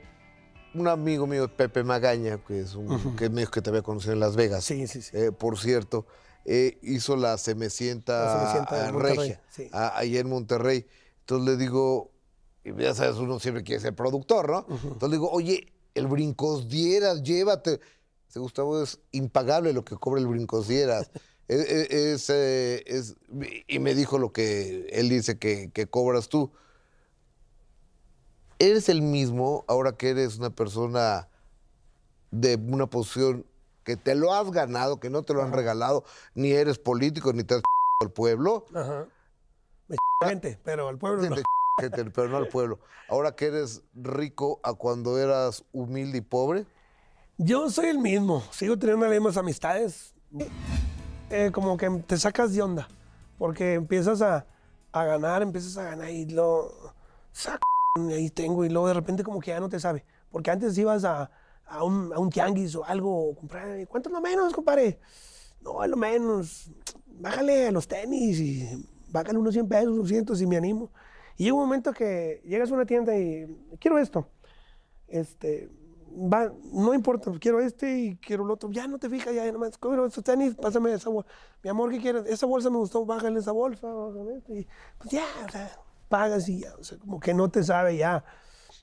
un amigo mío, Pepe Magaña, que es un que me dijo que te había conocido en Las Vegas, Sí, sí, sí. eh, por cierto, eh, hizo la Semecienta, La Cenicienta de eh, Monterrey, Regia, sí. a- ahí en Monterrey. Entonces le digo, y ya sabes, uno siempre quiere ser productor, ¿no? Entonces le digo, oye, el Brincos Dieras, llévate. Dice, Gustavo, es impagable lo que cobra el Brincos Dieras. es, es- es, eh, es- y me dijo lo que él dice que, que cobras tú. ¿Eres el mismo ahora que eres una persona de una posición que te lo has ganado, que no te lo han regalado, ni eres político, ni te has al pueblo? Ajá. Me gente, pero al pueblo no. Pero no al pueblo. Ahora que eres rico a cuando eras humilde y pobre, Yo soy el mismo, sigo teniendo las mismas amistades. Eh, como que te sacas de onda, porque empiezas a, a ganar, empiezas a ganar y lo saco, y ahí tengo, y luego de repente como que ya no te sabe. Porque antes ibas a, a un, a un tianguis o algo, comprar, ¿cuánto lo menos, compadre? No, es lo menos, bájale a los tenis y bájale unos 100 pesos, 200 y me animo. Y llega un momento que llegas a una tienda y quiero esto este, va, no importa, quiero este y quiero el otro, ya no te fijas, ya nomás, quiero esos tenis, pásame esa bolsa. Mi amor, ¿qué quieres? Esa bolsa me gustó, bájale esa bolsa, bájale esto", y pues ya, o sea, pagas y ya, o sea, como que no te sabe ya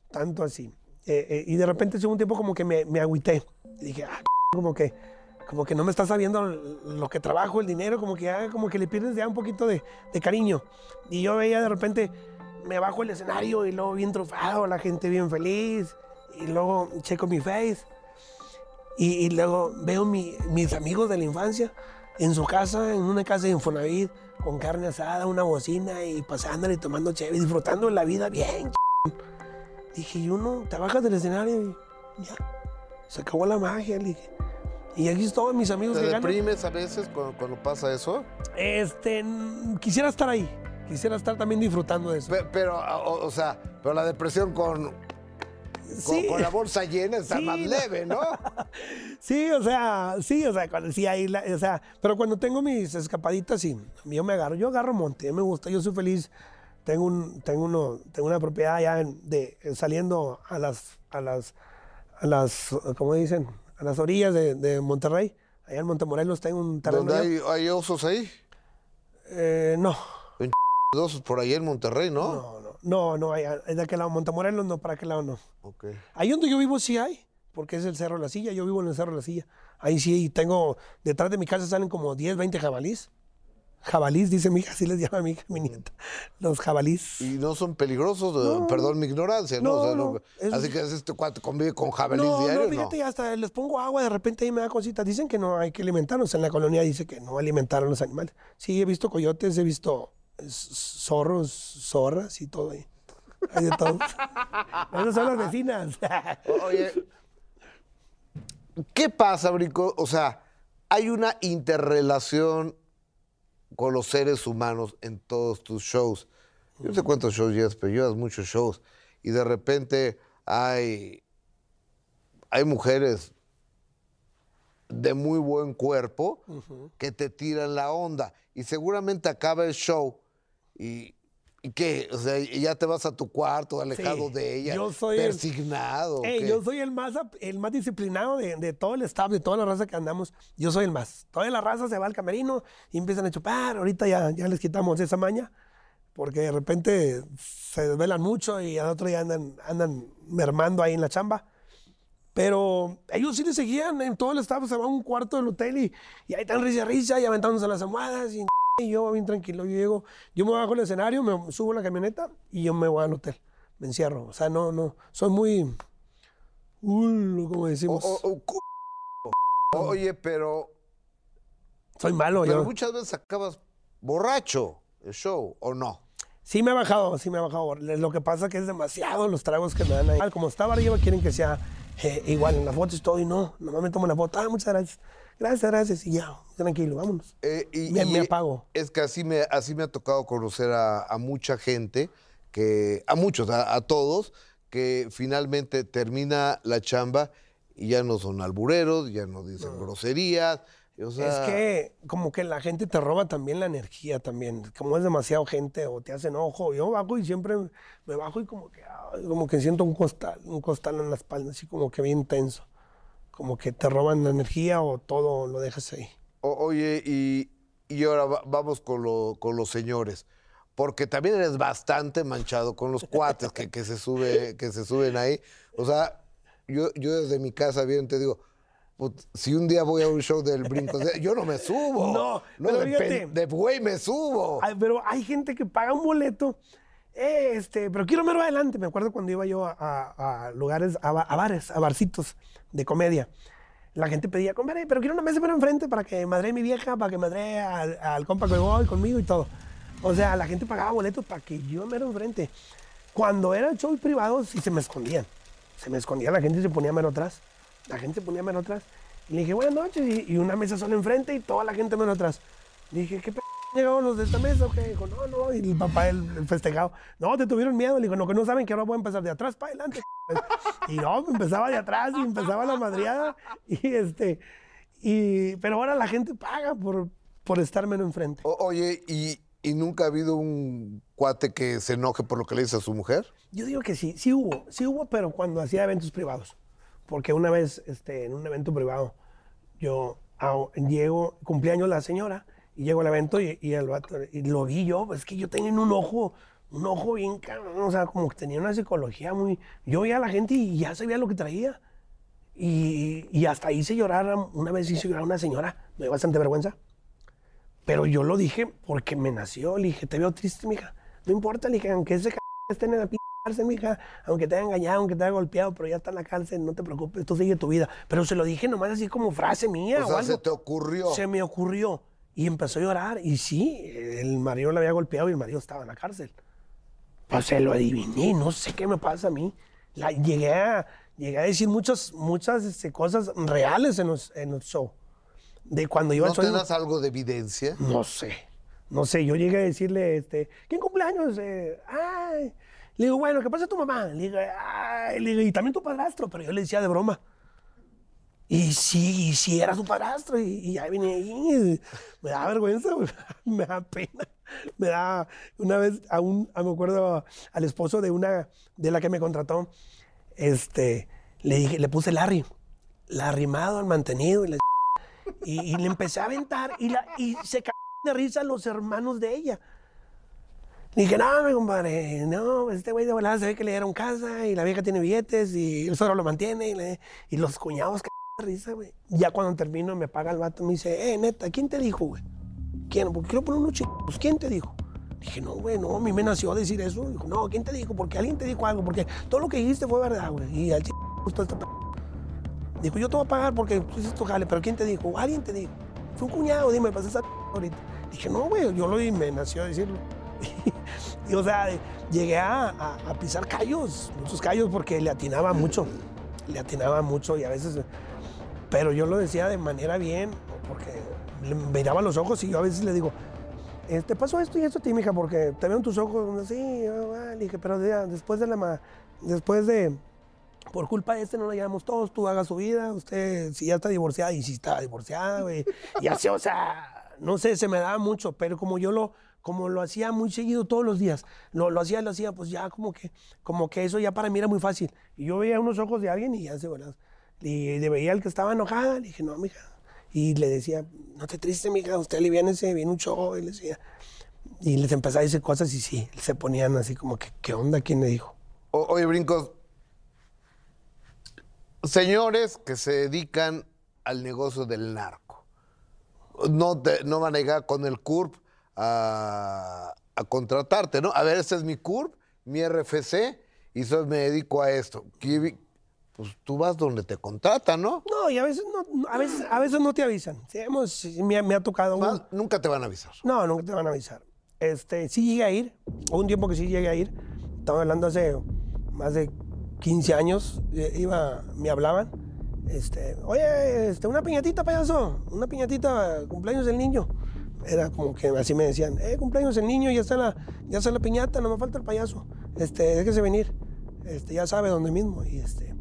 tanto así. Eh, eh, y de repente, hace un tiempo, como que me, me agüité. Y dije, ah, como que, como que no me está sabiendo lo que trabajo, el dinero, como que como que le pierdes ya un poquito de, de cariño. Y yo veía de repente, me bajo el escenario y luego bien trofado, la gente bien feliz, y luego checo mi face, y, y luego veo mi- mis amigos de la infancia en su casa, en una casa de Infonavit, con carne asada, una bocina y pasándole y tomando chévere, disfrutando la vida bien. Dije, y uno, te bajas del escenario y ya, se acabó la magia. le dije. Y aquí todos mis amigos ¿te que ganan. deprimes a veces cuando, cuando pasa eso? Este, quisiera estar ahí, quisiera estar también disfrutando de eso. Pe- Pero, o, o sea, pero la depresión con, con, Sí. con la bolsa llena está Sí, más no. leve, ¿no? Sí, o sea, sí, o sea, cuando, sí hay, la- o sea, pero cuando tengo mis escapaditas, sí, yo me agarro, yo agarro monte, me gusta, yo soy feliz, tengo un, tengo uno, tengo una propiedad allá en- de, saliendo a las, a las, a las, ¿cómo dicen? A las orillas de, de Monterrey, allá en Montemorelos tengo un terreno. Donde yo. hay, hay osos ahí. Eh, no, de osos por ahí en Monterrey, ¿no? no, no, no, no, allá, de aquel lado, Montemorelos no, para aquel lado no. Ok. Ahí donde yo vivo sí hay, porque es el Cerro de la Silla, yo vivo en el Cerro de la Silla. Ahí sí tengo, detrás de mi casa salen como 10, 20 jabalís. Jabalís, dice mi hija, así les llama a mi hija, mi nieta. Los jabalís. Y no son peligrosos, perdón mi ignorancia, ¿no? No, O sea, no, es- Así que este cuate convive con jabalís No, diario, no, ¿no? fíjate, hasta les pongo agua, de repente ahí me da cositas. Dicen que no hay que alimentarnos. En la colonia dice que no alimentar a los animales. Sí, he visto coyotes, he visto eh, zorros, zorras y todo ahí. Hay de todo. Esas son las vecinas. Oye, ¿qué pasa, Brico? O sea, hay una interrelación con los seres humanos en todos tus shows. Yo no sé cuántos shows llevas, pero llevas muchos shows. Y de repente hay, hay mujeres de muy buen cuerpo que te tiran la onda. Y seguramente acaba el show y, y ¿qué? O sea, ya te vas a tu cuarto alejado Sí, de ella, yo soy el- persignado. ¿qué? yo soy el más, el más disciplinado de, de todo el staff, de toda la raza que andamos. Yo soy el más. Toda la raza se va al camerino y empiezan a chupar. Ahorita ya, ya les quitamos esa maña porque de repente se desvelan mucho y al otro día andan, andan mermando ahí en la chamba. Pero ellos sí le seguían, en todo el staff se va a un cuarto del hotel y, y ahí están risa risa y aventándose las almohadas y, y yo bien tranquilo, yo llego, yo me bajo el escenario, me subo a la camioneta y yo me voy al hotel, me encierro, o sea, no, no, soy muy, uh, como decimos, O- o- o cu- Oye, pero, soy malo pero yo. muchas veces acabas borracho el show, ¿o no? Sí me ha bajado, sí me ha bajado. Lo que pasa que es demasiado los tragos que me dan ahí. Como estaba arriba, quieren que sea eh, igual en las fotos y todo, y no, nomás me tomo la foto. Ah, muchas gracias. Gracias, gracias. Y ya, tranquilo, vámonos. Eh, y, Me- y me apago. Es que así me, así me ha tocado conocer a, a mucha gente, que, a muchos, a, a todos, que finalmente termina la chamba y ya no son albureros, ya no dicen groserías. o sea, es que como que la gente te roba también la energía también. Como es demasiado gente o te hacen ojo. Yo bajo y siempre me bajo y como que, como que siento un costal, un costal en la espalda, así como que bien tenso. Como que te roban la energía o todo lo dejas ahí. O- oye, y, y ahora va- vamos con, lo- con los señores. Porque también eres bastante manchado con los cuates que, que se, sube, que se suben ahí. O sea, yo, yo desde mi casa bien te digo, put, si un día voy a un show del brinco, yo no me subo. No, no pero de, fíjate. de güey me subo. Pero hay gente que paga un boleto, eh, este, pero quiero mero adelante. Me acuerdo cuando iba yo a, lugares, a, ba- a bares, a barcitos de comedia. La gente pedía, compadre, pero quiero una mesa para enfrente para que madre mi vieja, para que madre al, al compa que voy conmigo y todo. O sea, la gente pagaba boletos para que yo mero enfrente. Cuando eran shows privados, sí se me escondían. Se me escondía, la gente se ponía mero atrás. La gente se ponía mero atrás. Y le dije, buenas noches, y, una mesa sola enfrente y toda la gente mero atrás. Dije, ¿qué p llegaron los de esta mesa? o qué?" Dijo, no, no. Y el papá, el, el festejado, no, te tuvieron miedo. Le dijo, no, que no saben que ahora voy a empezar de atrás para adelante. y no, empezaba de atrás y empezaba la madreada. Y este, y, pero ahora la gente paga por, por estar menos enfrente. O- oye, y, y nunca ha habido un cuate que se enoje por lo que le dice a su mujer? Yo digo que sí, sí hubo, sí hubo, pero cuando hacía eventos privados. Porque una vez, este, en un evento privado, yo ah, llego, cumpleaños la señora, y llego al evento y, y el vato- y lo vi yo, es que yo tenía un ojo, un ojo bien cabrón, o sea, como que tenía una psicología muy... Yo veía a la gente y ya sabía lo que traía. Y, y hasta hice llorar, una vez hice llorar a una señora, me dio bastante vergüenza. Pero yo lo dije porque me nació. Le dije, te veo triste, mija. No importa, le dije, aunque ese c esté en la p cárcel, mija, aunque te haya engañado, aunque te haya golpeado, pero ya está en la cárcel, no te preocupes, tú sigue tu vida. Pero se lo dije nomás así como frase mía O o, sea, algo. se te ocurrió. Se me ocurrió. Y empezó a llorar. Y sí, el marido le había golpeado y el marido estaba en la cárcel. Pues se lo adiviné, no sé qué me pasa a mí. La- llegué, a, llegué a decir muchas, muchas este, cosas reales en los, en los shows. De cuando iba ¿No al show. te das algo de evidencia? No sé, no sé. Yo llegué a decirle, este, ¿quién cumpleaños? Eh, ay. Le digo, bueno, ¿qué pasa tu mamá? Le digo, ay. Le digo, y también tu padrastro, pero yo le decía de broma. Y sí, y sí era su padrastro, y, y ahí venía ahí. y Me da vergüenza, me da pena. Me da, una vez, a un, a- me acuerdo al esposo de una, de la que me contrató, este, le dije, le puse Larry, la arrimado, el mantenido, y, la y, y le empecé a aventar, y, la, y se cagaron de risa los hermanos de ella. Le dije, no, mi compadre, no, este güey de volada se ve que le dieron casa y la vieja tiene billetes y el suegro lo mantiene y, le- y los cuñados que risa, güey. Ya cuando termino me paga el vato me dice, eh, neta, ¿quién te dijo, güey? ¿Quién quién? ¿Por qué quiero poner unos chingados? Pues, ¿quién te dijo? Dije, no, güey, no, a mí me nació decir eso. Dijo, no, ¿quién te dijo? Porque alguien te dijo algo, porque todo lo que dijiste fue verdad, güey. Y al chico gustó esta p Dijo, yo te voy a pagar porque tú hiciste tu jale, pero ¿quién te dijo? Alguien te dijo. Fue un cuñado, dime, pasé esa ahorita. Dije, no, güey, yo lo vi, me nació decirlo. y, o sea, llegué a, a, pisar callos, muchos callos, porque le atinaba mucho. Le atinaba mucho y a veces. Pero yo lo decía de manera bien, porque le miraba los ojos y yo a veces le digo, te este, pasó esto y esto a ti, mija, porque te veo en tus ojos así. Ah, dije, pero ya, después de la. Después de. Por culpa de este no la llevamos todos, tú hagas su vida, usted si ya está divorciada y si está divorciada, güey. Y así, o sea, no sé, se me daba mucho, pero como yo lo, como lo hacía muy seguido todos los días, lo, lo hacía, lo hacía, pues ya como que, como que eso ya para mí era muy fácil. Y yo veía unos ojos de alguien y ya se, ¿verdad? Y veía al que estaba enojada, le dije, no, mija, y le decía, no te triste, mija, usted aliviánese, viene un show. Y, le decía, y les empezaba a decir cosas y sí, se ponían así como que, ¿qué onda? ¿Quién le dijo? Oye, Brincos, señores que se dedican al negocio del narco, no, te, no van a llegar con el CURP a, a contratarte, ¿no? A ver, este es mi CURP, mi RFC, y soy, me dedico a esto pues tú vas donde te contratan, ¿no? No, y a veces no, a veces, a veces no te avisan. Sí, hemos, me, me, ha tocado. Un... Nunca te van a avisar. No, nunca te van a avisar. Este, sí llegué a ir, hubo un tiempo que sí llegué a ir. Estaba hablando hace más de 15 años, eh, iba, me hablaban. Este, oye, este, una piñatita, payaso, una piñatita, cumpleaños del niño. Era como que así me decían, eh, cumpleaños del niño, ya está la, ya está la piñata, no me falta el payaso. Este, déjese venir. Este, ya sabe dónde mismo. Y este,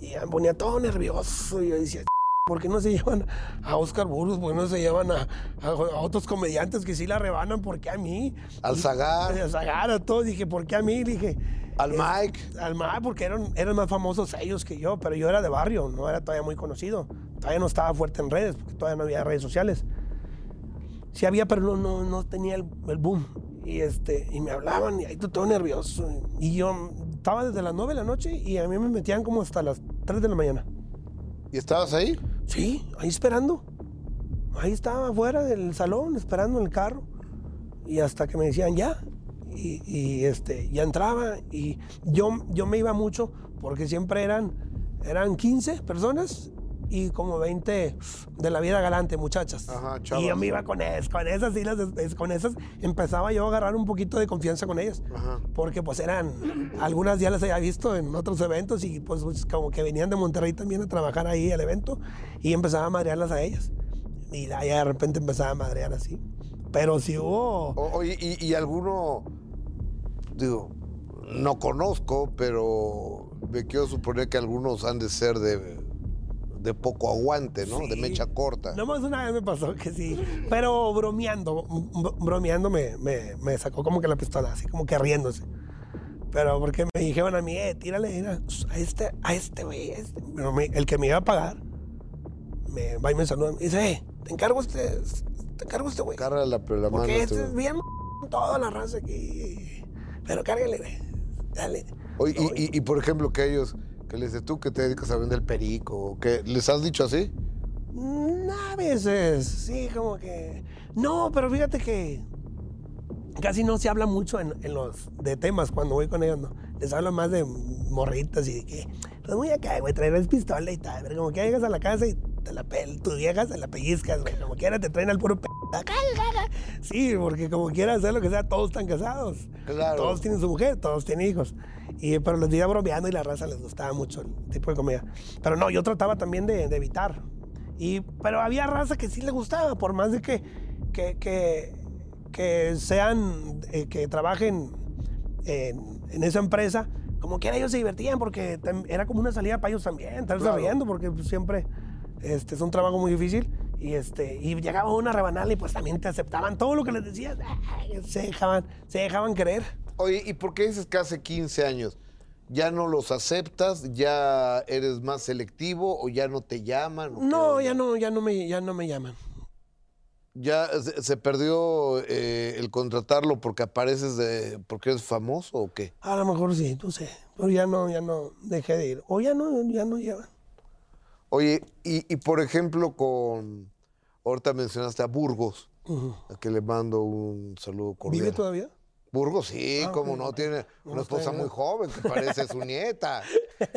y me ponía todo nervioso. Y yo decía, ¿por qué no se llevan a Oscar Burgos? ¿Por qué no se llevan a, a, otros comediantes que sí la rebanan? ¿Por qué a mí? Al Zagar. Al Zagar, a todos. Dije, ¿por qué a mí? Dije. Al Mike. Al Mike, porque eran, eran más famosos ellos que yo, pero yo era de barrio, no era todavía muy conocido. Todavía no estaba fuerte en redes, porque todavía no había redes sociales. Sí había, pero no, no, no tenía el, el boom. Y, este, y me hablaban y ahí todo nervioso. Y yo estaba desde las 9 de la noche y a mí me metían como hasta las 3 de la mañana. ¿Y estabas ahí? Sí, ahí esperando. Ahí estaba afuera del salón, esperando el carro. Y hasta que me decían ya. Y, y, este, ya entraba. Y yo, yo me iba mucho porque siempre eran, eran 15 personas y como 20 de la vida galante, muchachas. Ajá, y yo me iba con esas, con esas, y las, con esas empezaba yo a agarrar un poquito de confianza con ellas. Ajá. Porque pues eran, algunas ya las había visto en otros eventos y pues, pues como que venían de Monterrey también a trabajar ahí al evento y empezaba a madrearlas a ellas. Y ahí de repente empezaba a madrear así. Pero si hubo... O, y, y, y alguno, digo, no conozco, pero me quiero suponer que algunos han de ser de de poco aguante, ¿no? Sí. De mecha corta. Nomás una vez me pasó que sí. Pero bromeando, bromeando me, me, me, sacó como que la pistola, así como que riéndose. Pero porque me dijeron a mí, eh, tírale mira, a este, a este güey, este. Pero me, el que me iba a pagar, me va y me saluda. Y dice, eh, te encargo este, te encargo este güey. Carga la, la mano. Porque este es bien toda la raza aquí. Pero cárgale, güey. Dale. Oye, y, y, y por ejemplo, que ellos que les dice tú que te dedicas a vender perico, que les has dicho así? Mm, a veces, sí, como que. No, pero fíjate que casi no se habla mucho en, en, los de temas cuando voy con ellos, ¿no? Les hablo más de morritas y de que, pues muy acá, güey, traerles pistola y tal, pero como que llegas a la casa y te la pel, tu vieja se la pellizcas, güey, como quiera te traen al puro p. Sí, porque como quiera hacer lo que sea, todos están casados. Claro. Todos tienen su mujer, todos tienen hijos. Y, pero los veía bromeando y la raza les gustaba mucho el tipo de comida. Pero no, yo trataba también de, de evitar. Y, pero había raza que sí le gustaba, por más de que, que, que, que sean, eh, que trabajen en, en, esa empresa, como quiera ellos se divertían porque era como una salida para ellos también, estarse claro. riendo porque pues, siempre este, es un trabajo muy difícil. Y, este, y llegaba una rebanal y pues también te aceptaban todo lo que les decías, se dejaban, se dejaban querer. Oye, ¿y por qué dices que hace 15 años ya no los aceptas, ya eres más selectivo o ya no te llaman? No, ya no, ya no me, ya no me llaman. ¿Ya se, se perdió eh, el contratarlo porque apareces de, porque eres famoso o qué? A lo mejor sí, no sé, pero ya no, ya no dejé de ir. O ya no, ya no llevan. Oye, y, y por ejemplo con, ahorita mencionaste a Burgos. a que le mando un saludo cordial. ¿Vive todavía? Burgos, sí, Ah, como no, tiene una esposa muy joven que parece su nieta.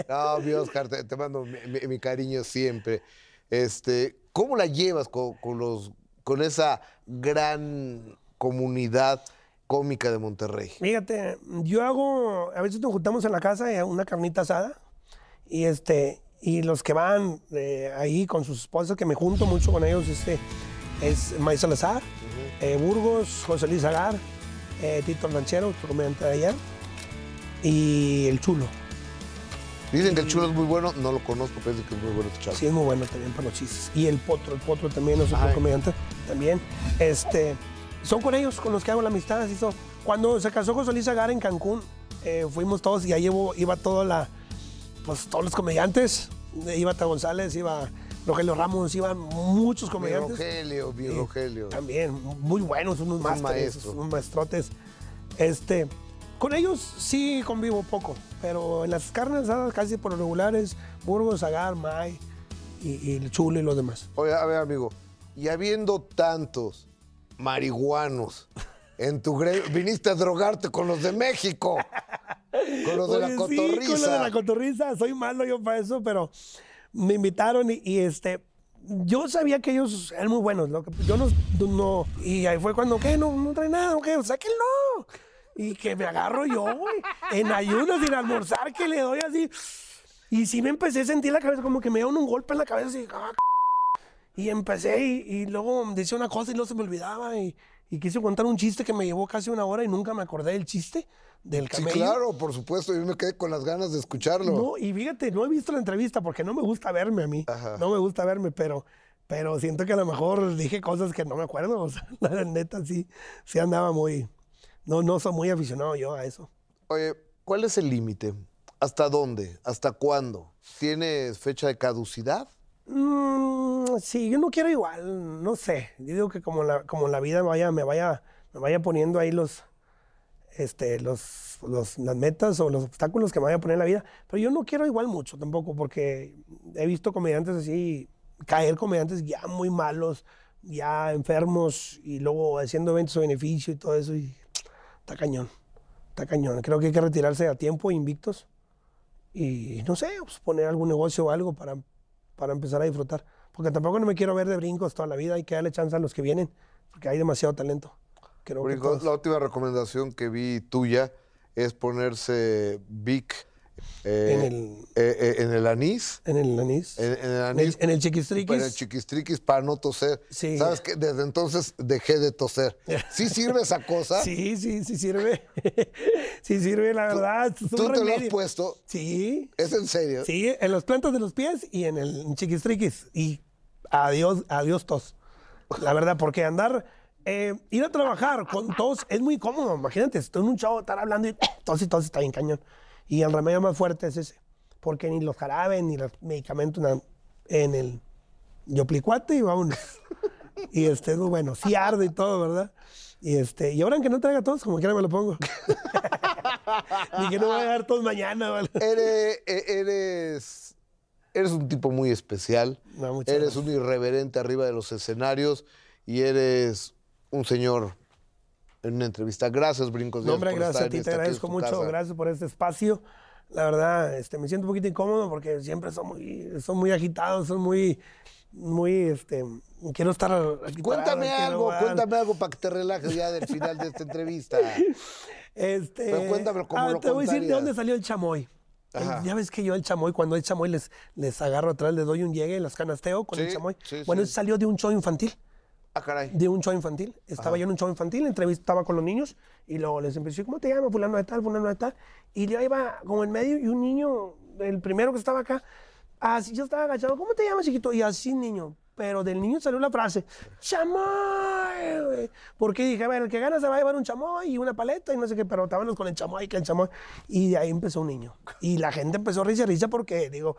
No, mi Oscar, te, te mando mi, mi- mi cariño siempre. Este, ¿Cómo la llevas con, con los, con esa gran comunidad cómica de Monterrey? Fíjate, yo hago, a veces nos juntamos en la casa eh, una carnita asada y este y los que van eh, ahí con sus esposas, que me junto mucho con ellos, este es May Salazar, eh, Burgos, José Luis Agar, eh, Tito Ranchero, otro comediante de allá, y el Chulo. Dicen que el chulo es muy bueno, no lo conozco, pero dicen que es muy bueno este chavo. Sí, es muy bueno también para los chistes. Y el Potro, el Potro también es otro comediante también. Este, son con ellos con los que hago la amistad. así son. Cuando se casó José Luis Agar en Cancún, eh, fuimos todos y ahí llevo, iba toda la, pues todos los comediantes. Iba Ta González, iba Rogelio Ramos, iban muchos comediantes. Rogelio, mi Rogelio. También, muy buenos, unos másteres, maestro. unos maestrotes. Este, con ellos sí convivo poco, pero en las carnes asadas casi por regulares, Burgos, Agar, May y, el Chulo y los demás. Oye, a ver, amigo, y habiendo tantos marihuanos en tu gremio, viniste a drogarte con los de México, con los de la cotorriza. Sí, con lo de la cotorriza, soy malo yo para eso, pero me invitaron y, y, este, yo sabía que ellos eran muy buenos, lo que yo no, no y ahí fue cuando, ¿qué? No, no trae nada, ¿qué? Sáquenlo. Y que me agarro yo, güey, en ayunas, sin almorzar, que le doy así. Y sí me empecé a sentir la cabeza, como que me dieron un golpe en la cabeza, así, ah, y empecé y, y luego decía una cosa y luego se me olvidaba y, y quise contar un chiste que me llevó casi una hora y nunca me acordé del chiste del Sí, camello. claro, por supuesto, yo me quedé con las ganas de escucharlo. No, y fíjate, no he visto la entrevista porque no me gusta verme a mí. Ajá. No me gusta verme, pero, pero siento que a lo mejor dije cosas que no me acuerdo. O sea, la neta sí, sí andaba muy. No, no soy muy aficionado yo a eso. Oye, ¿cuál es el límite? ¿Hasta dónde? ¿Hasta cuándo? ¿Tienes fecha de caducidad? Mm, sí, yo no quiero igual, no sé. Digo que como la, como la vida vaya, me vaya, me vaya poniendo ahí los, este, los, los- las metas o los obstáculos que me vaya a poner la vida. Pero yo no quiero igual mucho tampoco, porque he visto comediantes así, caer comediantes ya muy malos, ya enfermos, y luego haciendo eventos de beneficio y todo eso, está cañón, está cañón. Creo que hay que retirarse a tiempo, invictos, y no sé, pues poner algún negocio o algo para, para empezar a disfrutar. Porque tampoco no me quiero ver de brincos toda la vida, hay que darle chance a los que vienen, porque hay demasiado talento. Creo que Brinco, todos- la última recomendación que vi tuya es ponerse Vic eh, En el- eh, eh, en el anís. En el anís. En, en el En anís. en el chiquistriquis. Para el chiquistriquis para no toser. Sí. ¿Sabes qué? Desde entonces dejé de toser. ¿Sí sirve esa cosa? Sí, sí, sí sirve. sí sirve, la verdad. ¿Tú te lo has puesto? Sí, ¿Es en serio? sí, en las plantas de los pies y en el chiquistriquis. Y adiós, adiós tos. La verdad, porque andar, eh, ir a trabajar con tos es muy cómodo. Imagínate, estoy en un chavo, estar hablando y tos y tos está bien cañón. Y el remedio más fuerte es ese. Porque ni los jarabes ni los medicamentos en el yoplicuate y vámonos. y este, pues, bueno, sí arde y todo, ¿verdad? Y este, y ahora que no traiga tos, como quiera me lo pongo. ni que no vaya a dar tos mañana, ¿vale? Eres, e- eres, eres un tipo muy especial. No, eres gracias. un irreverente arriba de los escenarios y eres un señor en una entrevista. Gracias, Brincos. No, hombre, gracias a ti, te esta- aquí agradezco mucho, casa. gracias por este espacio. La verdad, este, me siento un poquito incómodo porque siempre son muy, son muy agitados, son muy, muy, este, quiero estar Cuéntame quiero algo, cuéntame algo para que te relajes ya del final de esta entrevista. Este, Pero cuéntamelo como ah, lo Te voy a decir de dónde salió el chamoy. El- Ajá. ya ves que yo el chamoy, cuando hay chamoy les, les agarro atrás, les doy un llegue, las canasteo con el chamoy. sí, bueno, sí. salió de un show infantil. Ah, caray. de un show infantil. Estaba yo en un show infantil, entrevistaba con los niños y luego les empecé, ¿cómo te llamas? Fulano de tal, fulano de tal. Y yo iba como en medio y un niño, el primero que estaba acá, así yo estaba agachado, ¿cómo te llamas, chiquito? Y así, niño. Pero del niño salió la frase, chamoy. Porque dije, a ver, el que gana se va a llevar un chamoy y una paleta y no sé qué, pero estábamos con el chamoy, que el chamoy. Y de ahí empezó un niño. Y la gente empezó a risa, risa porque, digo,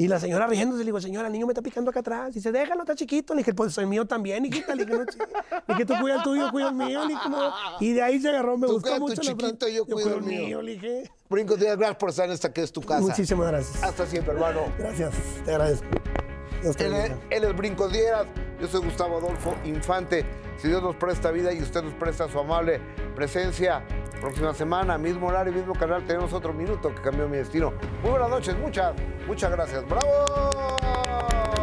y la señora riéndose, le digo, señora, el niño me está picando acá atrás. Y dice, déjalo, está chiquito. Le dije, pues el mío también, hijita. Le dije, no, le dije, tú cuida el tuyo, cuida el mío. Le dije, no. Y de ahí se agarró, me Tú gustó tu mucho la chiquito, yo cuido el mío. Le dije, Brincos Díaz, gracias por estar en esta que es tu casa. muchísimas gracias. Hasta siempre, hermano. Gracias, te agradezco. Te Él es, bendiga. él es Brincos Díaz, yo soy Gustavo Adolfo Infante. Si Dios nos presta vida y usted nos presta su amable presencia, próxima semana, mismo horario, mismo canal, tenemos otro minuto que cambió mi destino. Muy buenas noches, muchas, muchas gracias. ¡Bravo!